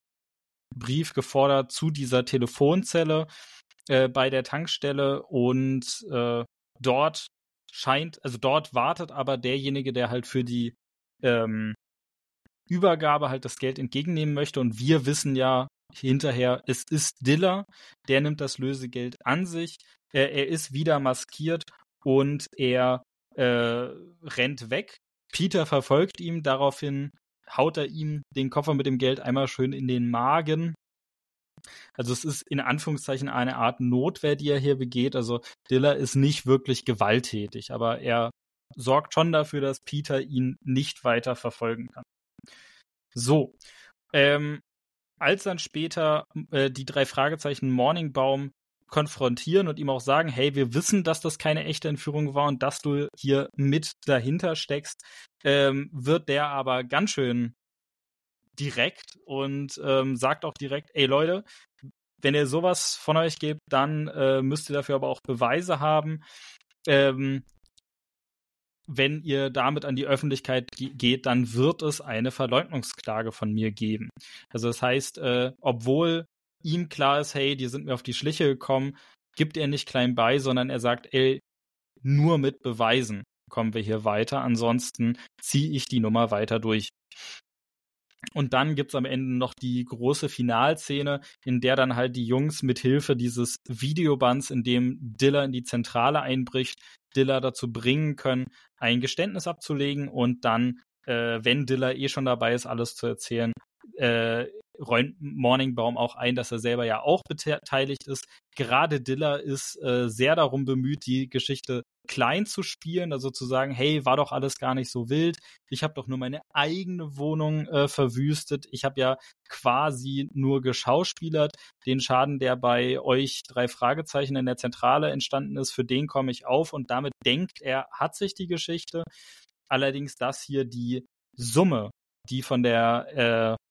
Brief gefordert, zu dieser Telefonzelle äh, bei der Tankstelle und äh, dort scheint, also dort wartet aber derjenige, der halt für die ähm, Übergabe halt das Geld entgegennehmen möchte. Und wir wissen ja hinterher, es ist Diller, der nimmt das Lösegeld an sich. Äh, er ist wieder maskiert und er äh, rennt weg. Peter verfolgt ihn, daraufhin haut er ihm den Koffer mit dem Geld einmal schön in den Magen also es ist in Anführungszeichen eine Art Notwehr, die er hier begeht. Also Diller ist nicht wirklich gewalttätig, aber er sorgt schon dafür, dass Peter ihn nicht weiter verfolgen kann. So, ähm, als dann später äh, die drei Fragezeichen Morningbaum konfrontieren und ihm auch sagen, hey, wir wissen, dass das keine echte Entführung war und dass du hier mit dahinter steckst, ähm, wird der aber ganz schön direkt und ähm, sagt auch direkt, ey Leute, wenn ihr sowas von euch gebt, dann äh, müsst ihr dafür aber auch Beweise haben. Ähm, wenn ihr damit an die Öffentlichkeit geht, dann wird es eine Verleugnungsklage von mir geben. Also das heißt, äh, obwohl ihm klar ist, hey, die sind mir auf die Schliche gekommen, gibt er nicht klein bei, sondern er sagt, ey, nur mit Beweisen kommen wir hier weiter. Ansonsten ziehe ich die Nummer weiter durch. Und dann gibt's am Ende noch die große Finalszene, in der dann halt die Jungs mit Hilfe dieses Videobands, in dem Diller in die Zentrale einbricht, Diller dazu bringen können, ein Geständnis abzulegen und dann, äh, wenn Diller eh schon dabei ist, alles zu erzählen, äh, räumt Morningbaum auch ein, dass er selber ja auch beteiligt ist. Gerade Diller ist äh, sehr darum bemüht, die Geschichte klein zu spielen, also zu sagen, hey, war doch alles gar nicht so wild. Ich habe doch nur meine eigene Wohnung äh, verwüstet. Ich habe ja quasi nur geschauspielert. Den Schaden, der bei euch drei Fragezeichen in der Zentrale entstanden ist, für den komme ich auf und damit denkt er, hat sich die Geschichte. Allerdings, dass hier die Summe, die von der äh,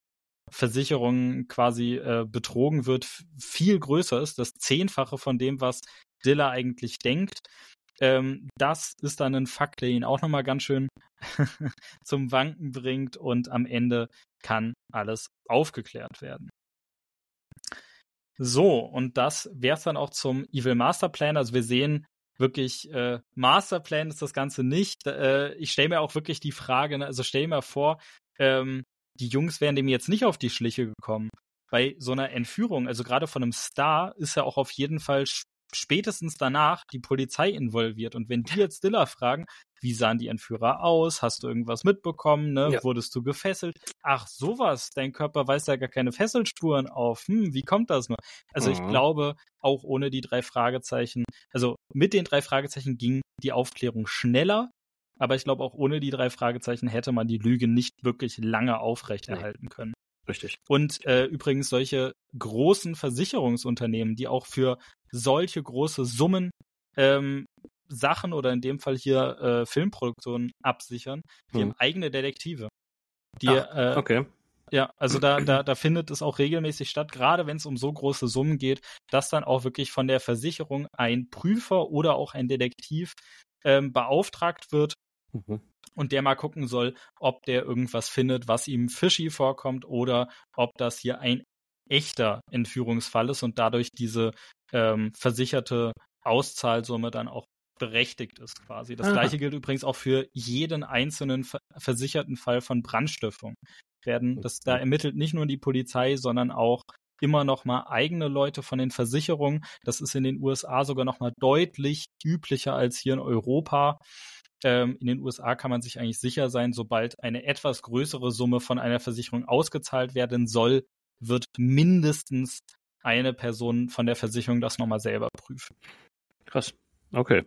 Versicherung quasi äh, betrogen wird, viel größer ist, das Zehnfache von dem, was Diller eigentlich denkt. Ähm, das ist dann ein Fakt, der ihn auch nochmal ganz schön zum Wanken bringt und am Ende kann alles aufgeklärt werden. So, und das wäre es dann auch zum Evil Masterplan. Also wir sehen wirklich, äh, Masterplan ist das Ganze nicht. Äh, ich stelle mir auch wirklich die Frage, ne, also stell mir vor, ähm, die Jungs wären dem jetzt nicht auf die Schliche gekommen. Bei so einer Entführung, also gerade von einem Star, ist ja auch auf jeden Fall spätestens danach die Polizei involviert. Und wenn die jetzt Diller fragen, wie sahen die Entführer aus? Hast du irgendwas mitbekommen? Ne? Ja. Wurdest du gefesselt? Ach, sowas. Dein Körper weist ja gar keine Fesselspuren auf. Hm, wie kommt das nur? Also mhm. ich glaube, auch ohne die drei Fragezeichen, also mit den drei Fragezeichen ging die Aufklärung schneller. Aber ich glaube, auch ohne die drei Fragezeichen hätte man die Lüge nicht wirklich lange aufrechterhalten können. Richtig. Und äh, übrigens solche großen Versicherungsunternehmen, die auch für solche große Summen ähm, Sachen oder in dem Fall hier äh, Filmproduktionen absichern, die hm. haben eigene Detektive. Die, Ach, äh, okay. Ja, also da, da, da findet es auch regelmäßig statt, gerade wenn es um so große Summen geht, dass dann auch wirklich von der Versicherung ein Prüfer oder auch ein Detektiv ähm, beauftragt wird, mhm und der mal gucken soll, ob der irgendwas findet, was ihm fishy vorkommt oder ob das hier ein echter Entführungsfall ist und dadurch diese ähm, versicherte Auszahlsumme dann auch berechtigt ist quasi. Das Aha. gleiche gilt übrigens auch für jeden einzelnen versicherten Fall von Brandstiftung. Werden, das, da ermittelt nicht nur die Polizei, sondern auch immer noch mal eigene Leute von den Versicherungen. Das ist in den USA sogar noch mal deutlich üblicher als hier in Europa. Ähm, in den USA kann man sich eigentlich sicher sein, sobald eine etwas größere Summe von einer Versicherung ausgezahlt werden soll, wird mindestens eine Person von der Versicherung das nochmal selber prüfen. Krass. Okay.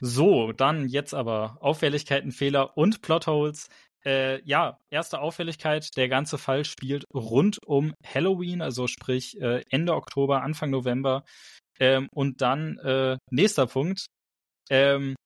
So, dann jetzt aber Auffälligkeiten, Fehler und Plotholes. Äh, ja, erste Auffälligkeit, der ganze Fall spielt rund um Halloween, also sprich äh, Ende Oktober, Anfang November. Ähm, und dann äh, nächster Punkt. Ähm,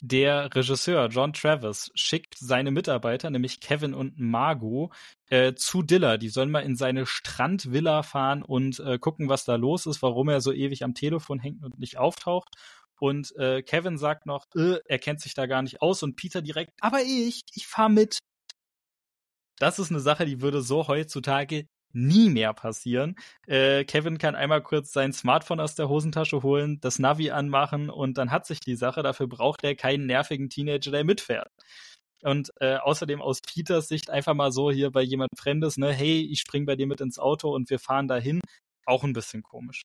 der Regisseur John Travis schickt seine Mitarbeiter, nämlich Kevin und Margot, äh, zu Diller. Die sollen mal in seine Strandvilla fahren und äh, gucken, was da los ist, warum er so ewig am Telefon hängt und nicht auftaucht. Und äh, Kevin sagt noch, äh, er kennt sich da gar nicht aus und Peter direkt, aber ich, ich fahr mit. Das ist eine Sache, die würde so heutzutage nie mehr passieren. Äh, Kevin kann einmal kurz sein Smartphone aus der Hosentasche holen, das Navi anmachen und dann hat sich die Sache. Dafür braucht er keinen nervigen Teenager, der mitfährt. Und äh, außerdem aus Peters Sicht einfach mal so hier bei jemand Fremdes, ne, hey, ich spring bei dir mit ins Auto und wir fahren dahin, auch ein bisschen komisch.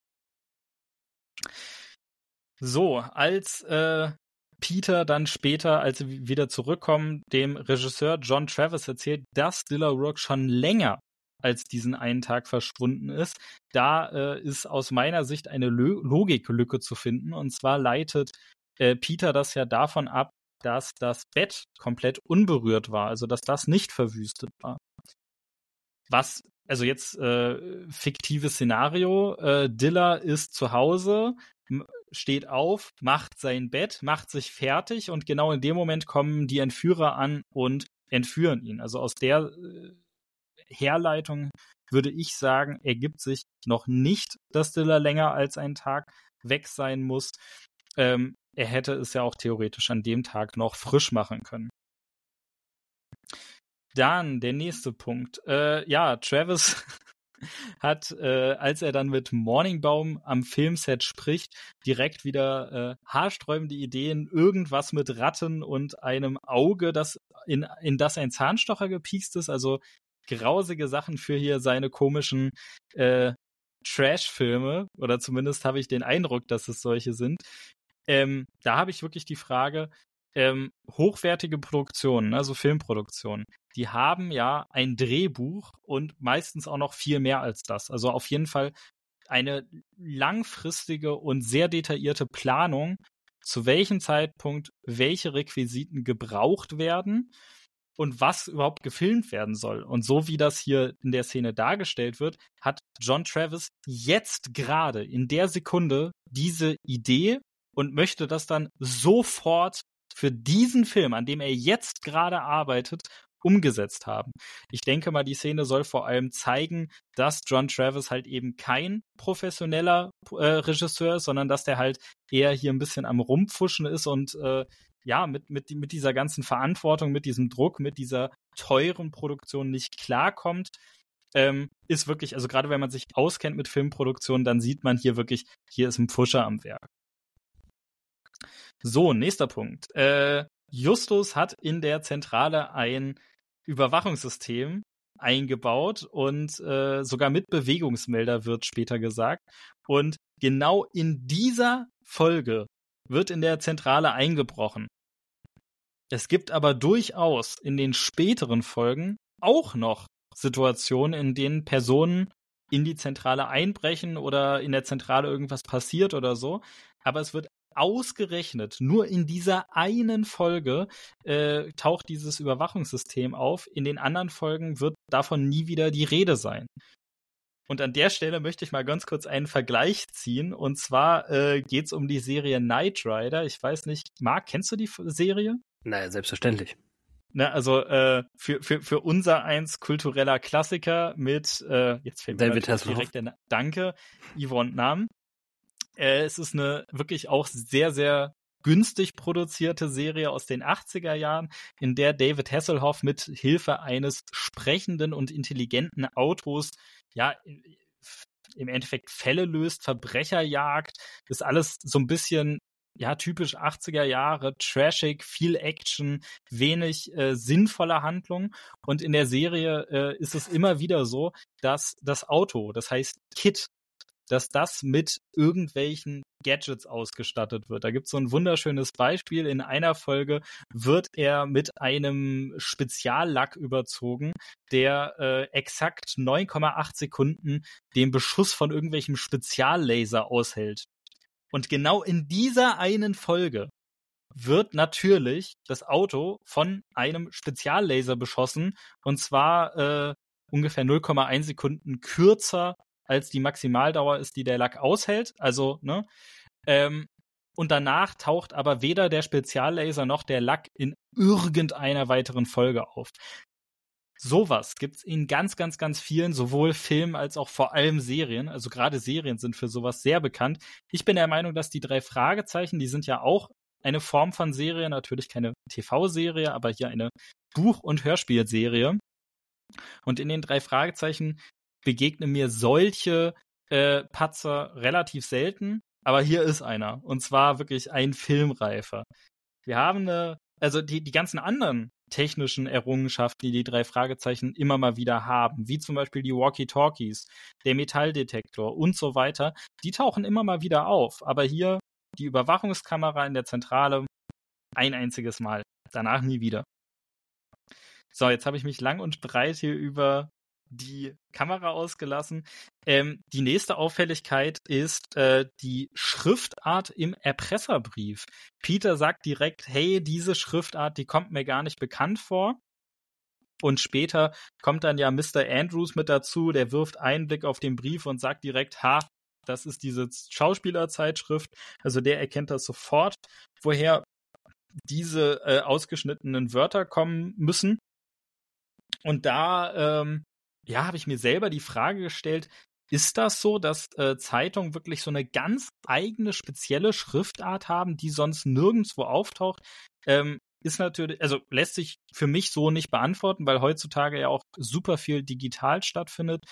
So, als äh, Peter dann später, als sie wieder zurückkommen, dem Regisseur John Travis erzählt, dass Dilla Rook schon länger als diesen einen Tag verschwunden ist. Da äh, ist aus meiner Sicht eine Lo Logiklücke zu finden. Und zwar leitet äh, Peter das ja davon ab, dass das Bett komplett unberührt war, also dass das nicht verwüstet war. Was, also jetzt äh, fiktives Szenario, äh, Dilla ist zu Hause, steht auf, macht sein Bett, macht sich fertig und genau in dem Moment kommen die Entführer an und entführen ihn. Also aus der äh, Herleitung würde ich sagen, ergibt sich noch nicht, dass Diller länger als einen Tag weg sein muss. Ähm, er hätte es ja auch theoretisch an dem Tag noch frisch machen können. Dann der nächste Punkt. Äh, ja, Travis hat, äh, als er dann mit Morningbaum am Filmset spricht, direkt wieder äh, haarsträubende Ideen, irgendwas mit Ratten und einem Auge, das in, in das ein Zahnstocher gepiekst ist. Also grausige Sachen für hier seine komischen äh, Trash-Filme, oder zumindest habe ich den Eindruck, dass es solche sind. Ähm, da habe ich wirklich die Frage, ähm, hochwertige Produktionen, also Filmproduktionen, die haben ja ein Drehbuch und meistens auch noch viel mehr als das. Also auf jeden Fall eine langfristige und sehr detaillierte Planung, zu welchem Zeitpunkt welche Requisiten gebraucht werden und was überhaupt gefilmt werden soll. Und so wie das hier in der Szene dargestellt wird, hat John Travis jetzt gerade in der Sekunde diese Idee und möchte das dann sofort für diesen Film, an dem er jetzt gerade arbeitet, umgesetzt haben. Ich denke mal, die Szene soll vor allem zeigen, dass John Travis halt eben kein professioneller äh, Regisseur ist, sondern dass der halt eher hier ein bisschen am Rumpfuschen ist und äh, ja, mit, mit, mit dieser ganzen Verantwortung, mit diesem Druck, mit dieser teuren Produktion nicht klarkommt, ähm, ist wirklich, also gerade wenn man sich auskennt mit Filmproduktion, dann sieht man hier wirklich, hier ist ein Pfuscher am Werk. So, nächster Punkt. Äh, Justus hat in der Zentrale ein Überwachungssystem eingebaut und äh, sogar mit Bewegungsmelder wird später gesagt. Und genau in dieser Folge wird in der Zentrale eingebrochen. Es gibt aber durchaus in den späteren Folgen auch noch Situationen, in denen Personen in die Zentrale einbrechen oder in der Zentrale irgendwas passiert oder so. Aber es wird ausgerechnet nur in dieser einen Folge äh, taucht dieses Überwachungssystem auf. In den anderen Folgen wird davon nie wieder die Rede sein. Und an der Stelle möchte ich mal ganz kurz einen Vergleich ziehen. Und zwar äh, geht es um die Serie Knight Rider. Ich weiß nicht, Marc, kennst du die Serie? Naja, selbstverständlich. Ne, also äh, für, für, für unser eins kultureller Klassiker mit, äh, jetzt fällt mir David direkt der Danke, Yvonne Nam. Äh, es ist eine wirklich auch sehr, sehr günstig produzierte Serie aus den 80er Jahren, in der David Hasselhoff mit Hilfe eines sprechenden und intelligenten Autos ja im Endeffekt Fälle löst, Verbrecher jagt, ist alles so ein bisschen ja, typisch 80er Jahre, trashig, viel Action, wenig äh, sinnvolle Handlung. Und in der Serie äh, ist es immer wieder so, dass das Auto, das heißt Kit, dass das mit irgendwelchen Gadgets ausgestattet wird. Da gibt es so ein wunderschönes Beispiel. In einer Folge wird er mit einem Speziallack überzogen, der äh, exakt 9,8 Sekunden den Beschuss von irgendwelchem Speziallaser aushält. Und genau in dieser einen Folge wird natürlich das Auto von einem Speziallaser beschossen und zwar äh, ungefähr 0,1 Sekunden kürzer als die Maximaldauer ist, die der Lack aushält. Also, ne? Ähm, und danach taucht aber weder der Speziallaser noch der Lack in irgendeiner weiteren Folge auf. Sowas gibt's in ganz, ganz, ganz vielen, sowohl Filmen als auch vor allem Serien. Also gerade Serien sind für sowas sehr bekannt. Ich bin der Meinung, dass die drei Fragezeichen, die sind ja auch eine Form von Serie, natürlich keine TV-Serie, aber hier eine Buch- und Hörspielserie. Und in den drei Fragezeichen begegnen mir solche äh, Patzer relativ selten, aber hier ist einer. Und zwar wirklich ein Filmreifer. Wir haben eine, also die, die ganzen anderen technischen Errungenschaften, die die drei Fragezeichen immer mal wieder haben, wie zum Beispiel die Walkie-Talkies, der Metalldetektor und so weiter, die tauchen immer mal wieder auf. Aber hier die Überwachungskamera in der Zentrale ein einziges Mal, danach nie wieder. So, jetzt habe ich mich lang und breit hier über die Kamera ausgelassen. Ähm, die nächste Auffälligkeit ist äh, die Schriftart im Erpresserbrief. Peter sagt direkt, hey, diese Schriftart, die kommt mir gar nicht bekannt vor. Und später kommt dann ja Mr. Andrews mit dazu, der wirft einen Blick auf den Brief und sagt direkt, ha, das ist diese Schauspielerzeitschrift. Also der erkennt das sofort, woher diese äh, ausgeschnittenen Wörter kommen müssen. Und da ähm, ja, habe ich mir selber die Frage gestellt, ist das so, dass äh, Zeitungen wirklich so eine ganz eigene spezielle Schriftart haben, die sonst nirgendwo auftaucht? Ähm, ist natürlich, also lässt sich für mich so nicht beantworten, weil heutzutage ja auch super viel digital stattfindet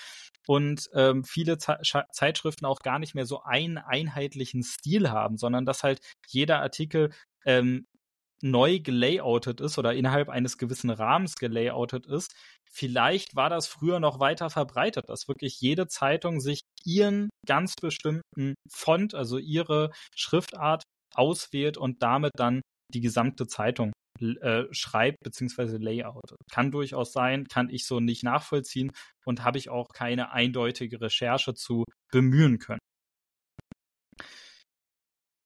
und ähm, viele Ze Zeitschriften auch gar nicht mehr so einen einheitlichen Stil haben, sondern dass halt jeder Artikel ähm, neu gelayoutet ist oder innerhalb eines gewissen Rahmens gelayoutet ist. Vielleicht war das früher noch weiter verbreitet, dass wirklich jede Zeitung sich ihren ganz bestimmten Font, also ihre Schriftart auswählt und damit dann die gesamte Zeitung äh, schreibt bzw. layout. Kann durchaus sein, kann ich so nicht nachvollziehen und habe ich auch keine eindeutige Recherche zu bemühen können.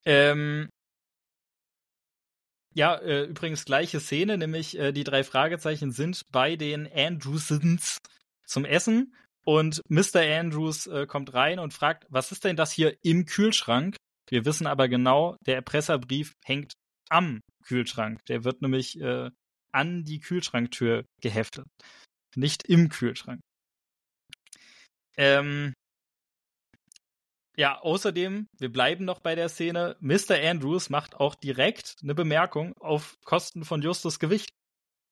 Ähm, ja, äh, übrigens gleiche Szene, nämlich äh, die drei Fragezeichen sind bei den Andrewsons zum Essen und Mr. Andrews äh, kommt rein und fragt, was ist denn das hier im Kühlschrank? Wir wissen aber genau, der Erpresserbrief hängt am Kühlschrank. Der wird nämlich äh, an die Kühlschranktür geheftet, nicht im Kühlschrank. Ähm, ja, außerdem, wir bleiben noch bei der Szene, Mr. Andrews macht auch direkt eine Bemerkung auf Kosten von Justus Gewicht.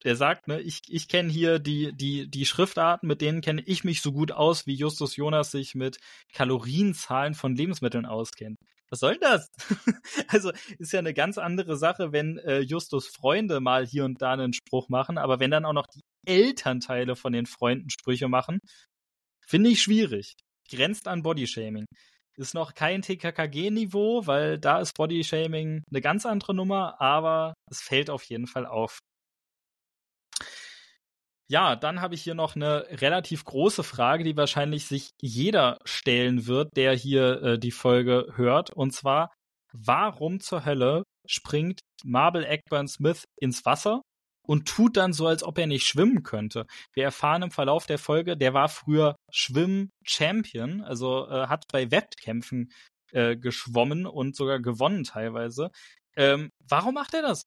Der sagt, ne, ich, ich kenne hier die, die, die Schriftarten, mit denen kenne ich mich so gut aus, wie Justus Jonas sich mit Kalorienzahlen von Lebensmitteln auskennt. Was soll denn das? also ist ja eine ganz andere Sache, wenn äh, Justus Freunde mal hier und da einen Spruch machen, aber wenn dann auch noch die Elternteile von den Freunden Sprüche machen, finde ich schwierig. Grenzt an Bodyshaming. Ist noch kein TKKG-Niveau, weil da ist Bodyshaming eine ganz andere Nummer, aber es fällt auf jeden Fall auf. Ja, dann habe ich hier noch eine relativ große Frage, die wahrscheinlich sich jeder stellen wird, der hier äh, die Folge hört. Und zwar, warum zur Hölle springt Marble Eggburn Smith ins Wasser und tut dann so, als ob er nicht schwimmen könnte. Wir erfahren im Verlauf der Folge, der war früher Schwimm-Champion, also äh, hat bei Wettkämpfen äh, geschwommen und sogar gewonnen teilweise. Ähm, warum macht er das?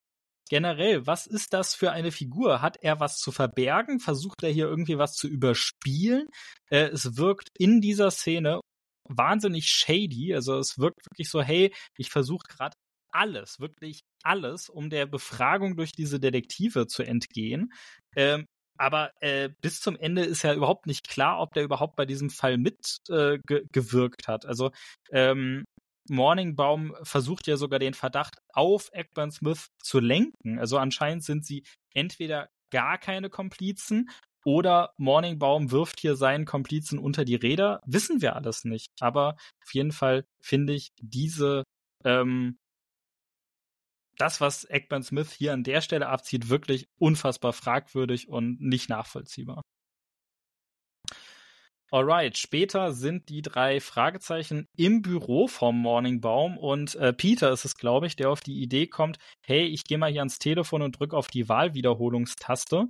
Generell, was ist das für eine Figur? Hat er was zu verbergen? Versucht er hier irgendwie was zu überspielen? Äh, es wirkt in dieser Szene wahnsinnig shady. Also es wirkt wirklich so, hey, ich versuche gerade alles, wirklich alles, um der Befragung durch diese Detektive zu entgehen. Ähm, aber äh, bis zum Ende ist ja überhaupt nicht klar, ob der überhaupt bei diesem Fall mitgewirkt äh, hat. Also ähm, Morningbaum versucht ja sogar den Verdacht auf Eggman Smith zu lenken. Also anscheinend sind sie entweder gar keine Komplizen oder Morningbaum wirft hier seinen Komplizen unter die Räder. Wissen wir alles nicht. Aber auf jeden Fall finde ich diese, ähm, das, was Eggman Smith hier an der Stelle abzieht, wirklich unfassbar fragwürdig und nicht nachvollziehbar. Alright, später sind die drei Fragezeichen im Büro vom Morningbaum und äh, Peter ist es, glaube ich, der auf die Idee kommt, hey, ich gehe mal hier ans Telefon und drücke auf die Wahlwiederholungstaste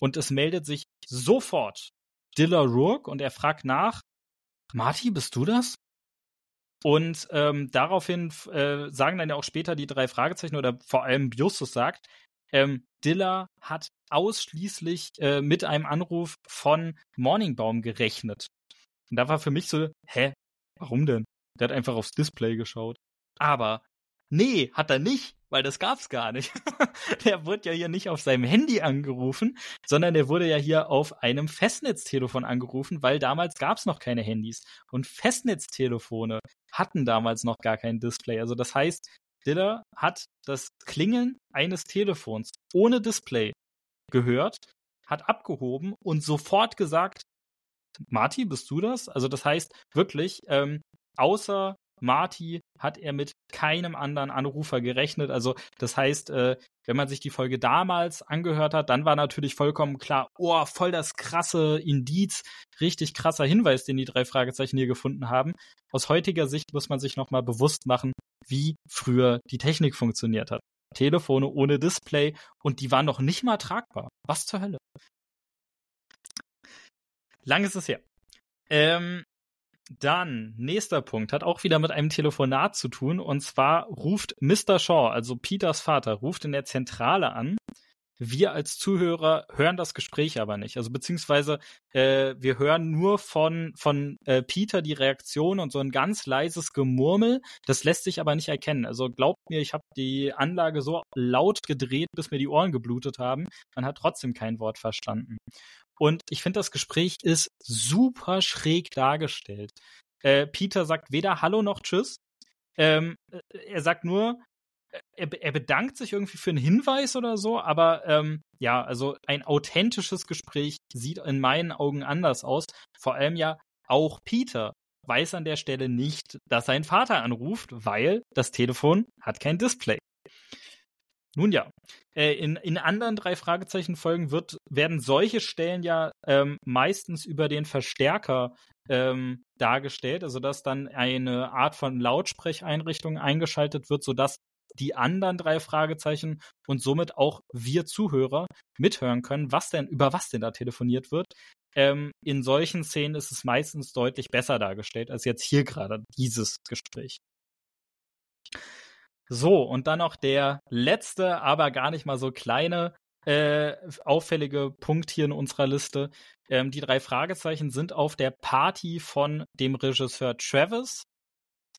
und es meldet sich sofort Dilla Rourke und er fragt nach, Marty, bist du das? Und ähm, daraufhin äh, sagen dann ja auch später die drei Fragezeichen oder vor allem Justus sagt, ähm, Dilla hat ausschließlich äh, mit einem Anruf von Morningbaum gerechnet. Und da war für mich so, hä, warum denn? Der hat einfach aufs Display geschaut. Aber nee, hat er nicht, weil das gab's gar nicht. der wurde ja hier nicht auf seinem Handy angerufen, sondern der wurde ja hier auf einem Festnetztelefon angerufen, weil damals gab's noch keine Handys. Und Festnetztelefone hatten damals noch gar kein Display. Also das heißt, Diller hat das Klingeln eines Telefons ohne Display gehört, hat abgehoben und sofort gesagt, Marty, bist du das? Also das heißt wirklich, ähm, außer Marty hat er mit keinem anderen Anrufer gerechnet. Also das heißt, äh, wenn man sich die Folge damals angehört hat, dann war natürlich vollkommen klar, oh, voll das krasse Indiz, richtig krasser Hinweis, den die drei Fragezeichen hier gefunden haben. Aus heutiger Sicht muss man sich nochmal bewusst machen, wie früher die Technik funktioniert hat. Telefone ohne Display und die waren noch nicht mal tragbar. Was zur Hölle? Lang ist es her. Ähm, dann, nächster Punkt, hat auch wieder mit einem Telefonat zu tun. Und zwar ruft Mr. Shaw, also Peters Vater, ruft in der Zentrale an. Wir als Zuhörer hören das Gespräch aber nicht. Also beziehungsweise äh, wir hören nur von, von äh, Peter die Reaktion und so ein ganz leises Gemurmel. Das lässt sich aber nicht erkennen. Also glaubt mir, ich habe die Anlage so laut gedreht, bis mir die Ohren geblutet haben. Man hat trotzdem kein Wort verstanden. Und ich finde, das Gespräch ist super schräg dargestellt. Äh, Peter sagt weder Hallo noch Tschüss. Ähm, äh, er sagt nur, äh, er, er, bedankt sich irgendwie für einen Hinweis oder so, aber ähm, ja, also ein authentisches Gespräch sieht in meinen Augen anders aus. Vor allem ja auch Peter weiß an der Stelle nicht, dass sein Vater anruft, weil das Telefon hat kein Display. Nun ja, äh, in, in anderen drei Fragezeichen-Folgen werden solche Stellen ja ähm, meistens über den Verstärker ähm, dargestellt, also dass dann eine Art von Lautsprecheinrichtung eingeschaltet wird, sodass die anderen drei Fragezeichen und somit auch wir Zuhörer mithören können, was denn, über was denn da telefoniert wird. Ähm, in solchen Szenen ist es meistens deutlich besser dargestellt als jetzt hier gerade dieses Gespräch. So, und dann noch der letzte, aber gar nicht mal so kleine, äh, auffällige Punkt hier in unserer Liste. Ähm, die drei Fragezeichen sind auf der Party von dem Regisseur Travis.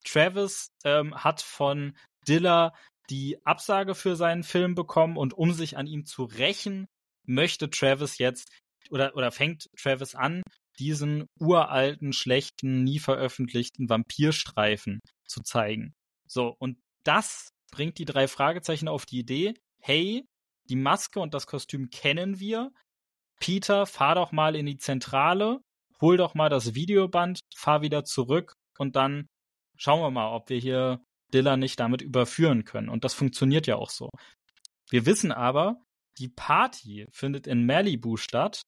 Travis ähm, hat von Dilla die Absage für seinen Film bekommen und um sich an ihm zu rächen, möchte Travis jetzt oder, oder fängt Travis an, diesen uralten, schlechten, nie veröffentlichten Vampirstreifen zu zeigen. So, und das bringt die drei Fragezeichen auf die Idee, hey, die Maske und das Kostüm kennen wir. Peter, fahr doch mal in die Zentrale, hol doch mal das Videoband, fahr wieder zurück und dann schauen wir mal, ob wir hier Dilla nicht damit überführen können. Und das funktioniert ja auch so. Wir wissen aber, die Party findet in Malibu statt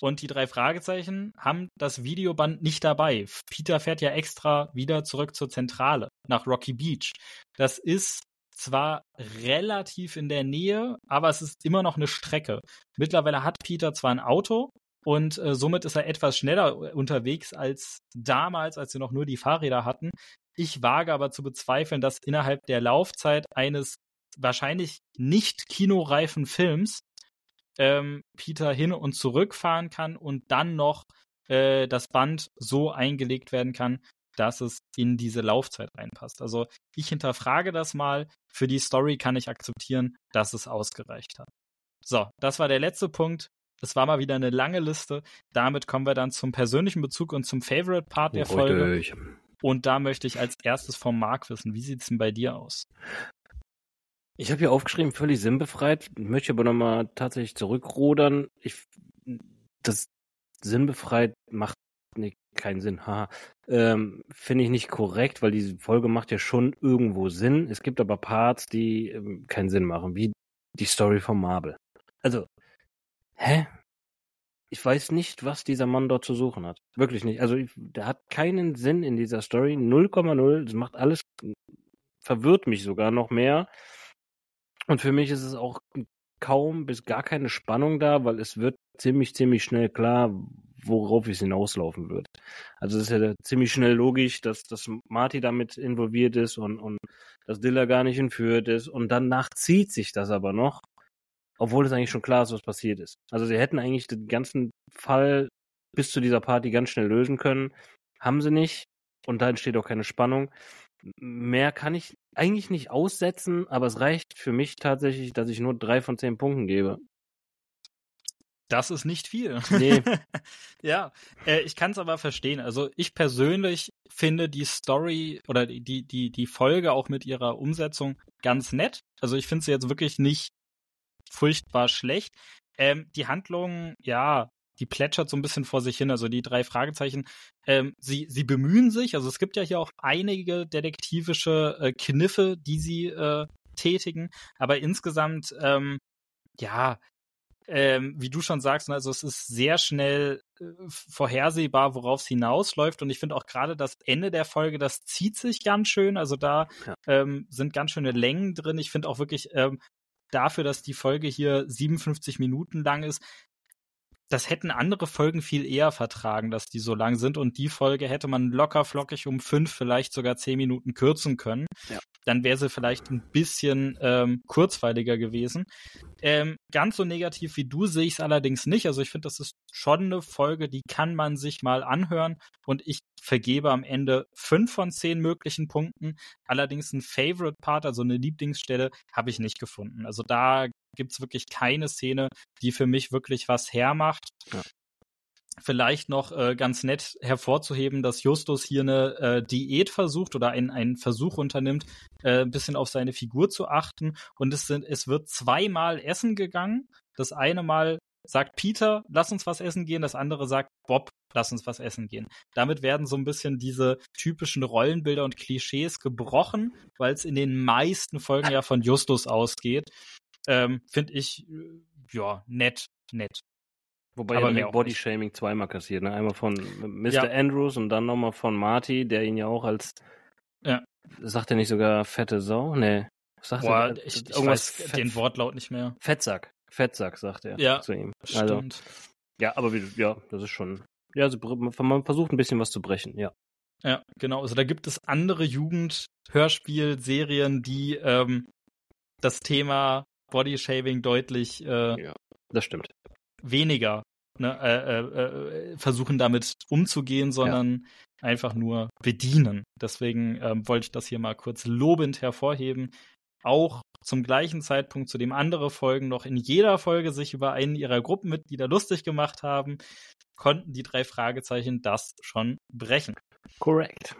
und die drei Fragezeichen haben das Videoband nicht dabei. Peter fährt ja extra wieder zurück zur Zentrale nach Rocky Beach. Das ist zwar relativ in der Nähe, aber es ist immer noch eine Strecke. Mittlerweile hat Peter zwar ein Auto und äh, somit ist er etwas schneller unterwegs als damals, als wir noch nur die Fahrräder hatten. Ich wage aber zu bezweifeln, dass innerhalb der Laufzeit eines wahrscheinlich nicht kinoreifen Films ähm, Peter hin und zurück fahren kann und dann noch äh, das Band so eingelegt werden kann, dass es in diese Laufzeit reinpasst. Also ich hinterfrage das mal. Für die Story kann ich akzeptieren, dass es ausgereicht hat. So, das war der letzte Punkt. Es war mal wieder eine lange Liste. Damit kommen wir dann zum persönlichen Bezug und zum Favorite Part der Folge. Und da möchte ich als erstes vom Marc wissen, wie sieht es denn bei dir aus? Ich habe hier aufgeschrieben, völlig sinnbefreit, möchte aber nochmal tatsächlich zurückrudern. Ich, das sinnbefreit macht nee, keinen Sinn, haha. Ähm, Finde ich nicht korrekt, weil diese Folge macht ja schon irgendwo Sinn. Es gibt aber Parts, die ähm, keinen Sinn machen, wie die Story von Marvel. Also, hä? Ich weiß nicht, was dieser Mann dort zu suchen hat. Wirklich nicht. Also, ich, der hat keinen Sinn in dieser Story. 0,0. Das macht alles, verwirrt mich sogar noch mehr. Und für mich ist es auch kaum bis gar keine Spannung da, weil es wird ziemlich, ziemlich schnell klar, worauf es hinauslaufen wird. Also es ist ja ziemlich schnell logisch, dass, dass Marty damit involviert ist und, und dass Dilla gar nicht entführt ist und danach zieht sich das aber noch, obwohl es eigentlich schon klar ist, was passiert ist. Also sie hätten eigentlich den ganzen Fall bis zu dieser Party ganz schnell lösen können, haben sie nicht und da entsteht auch keine Spannung. Mehr kann ich eigentlich nicht aussetzen, aber es reicht für mich tatsächlich, dass ich nur drei von zehn Punkten gebe. Das ist nicht viel. Nee. ja, äh, ich kann es aber verstehen. Also ich persönlich finde die Story oder die, die, die Folge auch mit ihrer Umsetzung ganz nett. Also ich finde sie jetzt wirklich nicht furchtbar schlecht. Ähm, die Handlung, ja, die plätschert so ein bisschen vor sich hin. Also die drei Fragezeichen, ähm, sie, sie bemühen sich. Also es gibt ja hier auch einige detektivische äh, Kniffe, die sie äh, tätigen. Aber insgesamt, ähm, ja, ähm, wie du schon sagst, ne, also es ist sehr schnell äh, vorhersehbar, worauf es hinausläuft. Und ich finde auch gerade das Ende der Folge, das zieht sich ganz schön. Also da ja. ähm, sind ganz schöne Längen drin. Ich finde auch wirklich ähm, dafür, dass die Folge hier 57 Minuten lang ist, das hätten andere Folgen viel eher vertragen, dass die so lang sind. Und die Folge hätte man locker flockig um fünf, vielleicht sogar zehn Minuten kürzen können. Ja. Dann wäre sie vielleicht ein bisschen ähm, kurzweiliger gewesen. Ähm, ganz so negativ wie du sehe ich es allerdings nicht. Also ich finde, das ist schon eine Folge, die kann man sich mal anhören. Und ich vergebe am Ende fünf von zehn möglichen Punkten. Allerdings ein Favorite Part, also eine Lieblingsstelle, habe ich nicht gefunden. Also da gibt es wirklich keine Szene, die für mich wirklich was hermacht. Ja. Vielleicht noch äh, ganz nett hervorzuheben, dass Justus hier eine äh, Diät versucht oder einen, einen Versuch unternimmt, äh, ein bisschen auf seine Figur zu achten. Und es, sind, es wird zweimal essen gegangen. Das eine Mal sagt Peter, lass uns was essen gehen. Das andere sagt Bob, lass uns was essen gehen. Damit werden so ein bisschen diese typischen Rollenbilder und Klischees gebrochen, weil es in den meisten Folgen ja von Justus ausgeht. Ähm, Finde ich, äh, ja, nett, nett. Wobei aber er Bodyshaming zweimal kassiert, ne? Einmal von Mr. Ja. Andrews und dann nochmal von Marty, der ihn ja auch als ja. sagt er nicht sogar fette Sau? Nee. Sagt Boah, er, ich, ich weiß Fett, den Wortlaut nicht mehr. Fettsack. Fettsack, sagt er ja, zu ihm. Also, stimmt. Ja, aber wie, ja, das ist schon. Ja, also man versucht ein bisschen was zu brechen, ja. Ja, genau. Also da gibt es andere Jugend-Hörspiel-Serien, die ähm, das Thema Bodyshaving deutlich äh, ja, das stimmt. weniger ne, äh, äh, äh, versuchen damit umzugehen, sondern ja. einfach nur bedienen. Deswegen ähm, wollte ich das hier mal kurz lobend hervorheben. Auch zum gleichen Zeitpunkt, zu dem andere Folgen noch in jeder Folge sich über einen ihrer Gruppenmitglieder lustig gemacht haben, konnten die drei Fragezeichen das schon brechen. Korrekt.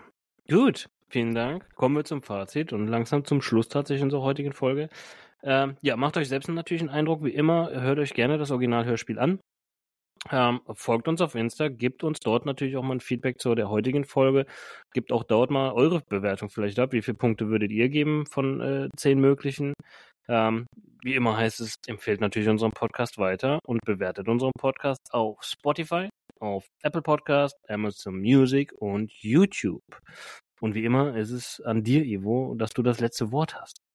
Gut, vielen Dank. Kommen wir zum Fazit und langsam zum Schluss tatsächlich unserer heutigen Folge. Ähm, ja, macht euch selbst natürlich einen Eindruck, wie immer. Hört euch gerne das Originalhörspiel an. Ähm, folgt uns auf Insta, gebt uns dort natürlich auch mal ein Feedback zu der heutigen Folge. Gebt auch dort mal eure Bewertung vielleicht ab. Wie viele Punkte würdet ihr geben von äh, zehn möglichen? Ähm, wie immer heißt es, empfehlt natürlich unseren Podcast weiter und bewertet unseren Podcast auf Spotify, auf Apple Podcast, Amazon Music und YouTube. Und wie immer ist es an dir, Ivo, dass du das letzte Wort hast.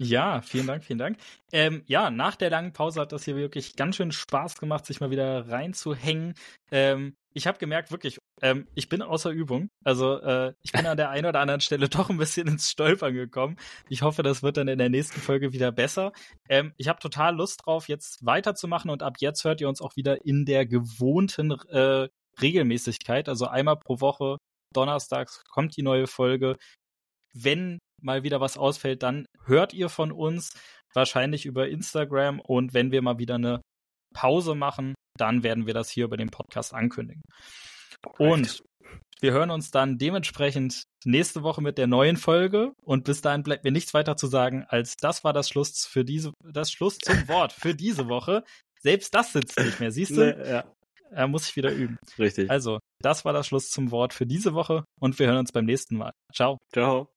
Ja, vielen Dank, vielen Dank. Ähm, ja, nach der langen Pause hat das hier wirklich ganz schön Spaß gemacht, sich mal wieder reinzuhängen. Ähm, ich habe gemerkt, wirklich, ähm, ich bin außer Übung. Also äh, ich bin an der einen oder anderen Stelle doch ein bisschen ins Stolpern gekommen. Ich hoffe, das wird dann in der nächsten Folge wieder besser. Ähm, ich habe total Lust drauf, jetzt weiterzumachen und ab jetzt hört ihr uns auch wieder in der gewohnten äh, Regelmäßigkeit. Also einmal pro Woche, donnerstags kommt die neue Folge. Wenn mal wieder was ausfällt, dann hört ihr von uns wahrscheinlich über Instagram und wenn wir mal wieder eine Pause machen, dann werden wir das hier über den Podcast ankündigen. Und Wir hören uns dann dementsprechend nächste Woche mit der neuen Folge und bis dahin bleibt mir nichts weiter zu sagen, als das war das Schluss für diese, das Schluss zum Wort für diese Woche. Selbst das sitzt nicht mehr, siehst du? Nee, ja. Er muss sich wieder üben. Richtig. Also, das war das Schluss zum Wort für diese Woche und wir hören uns beim nächsten Mal. Ciao. Ciao.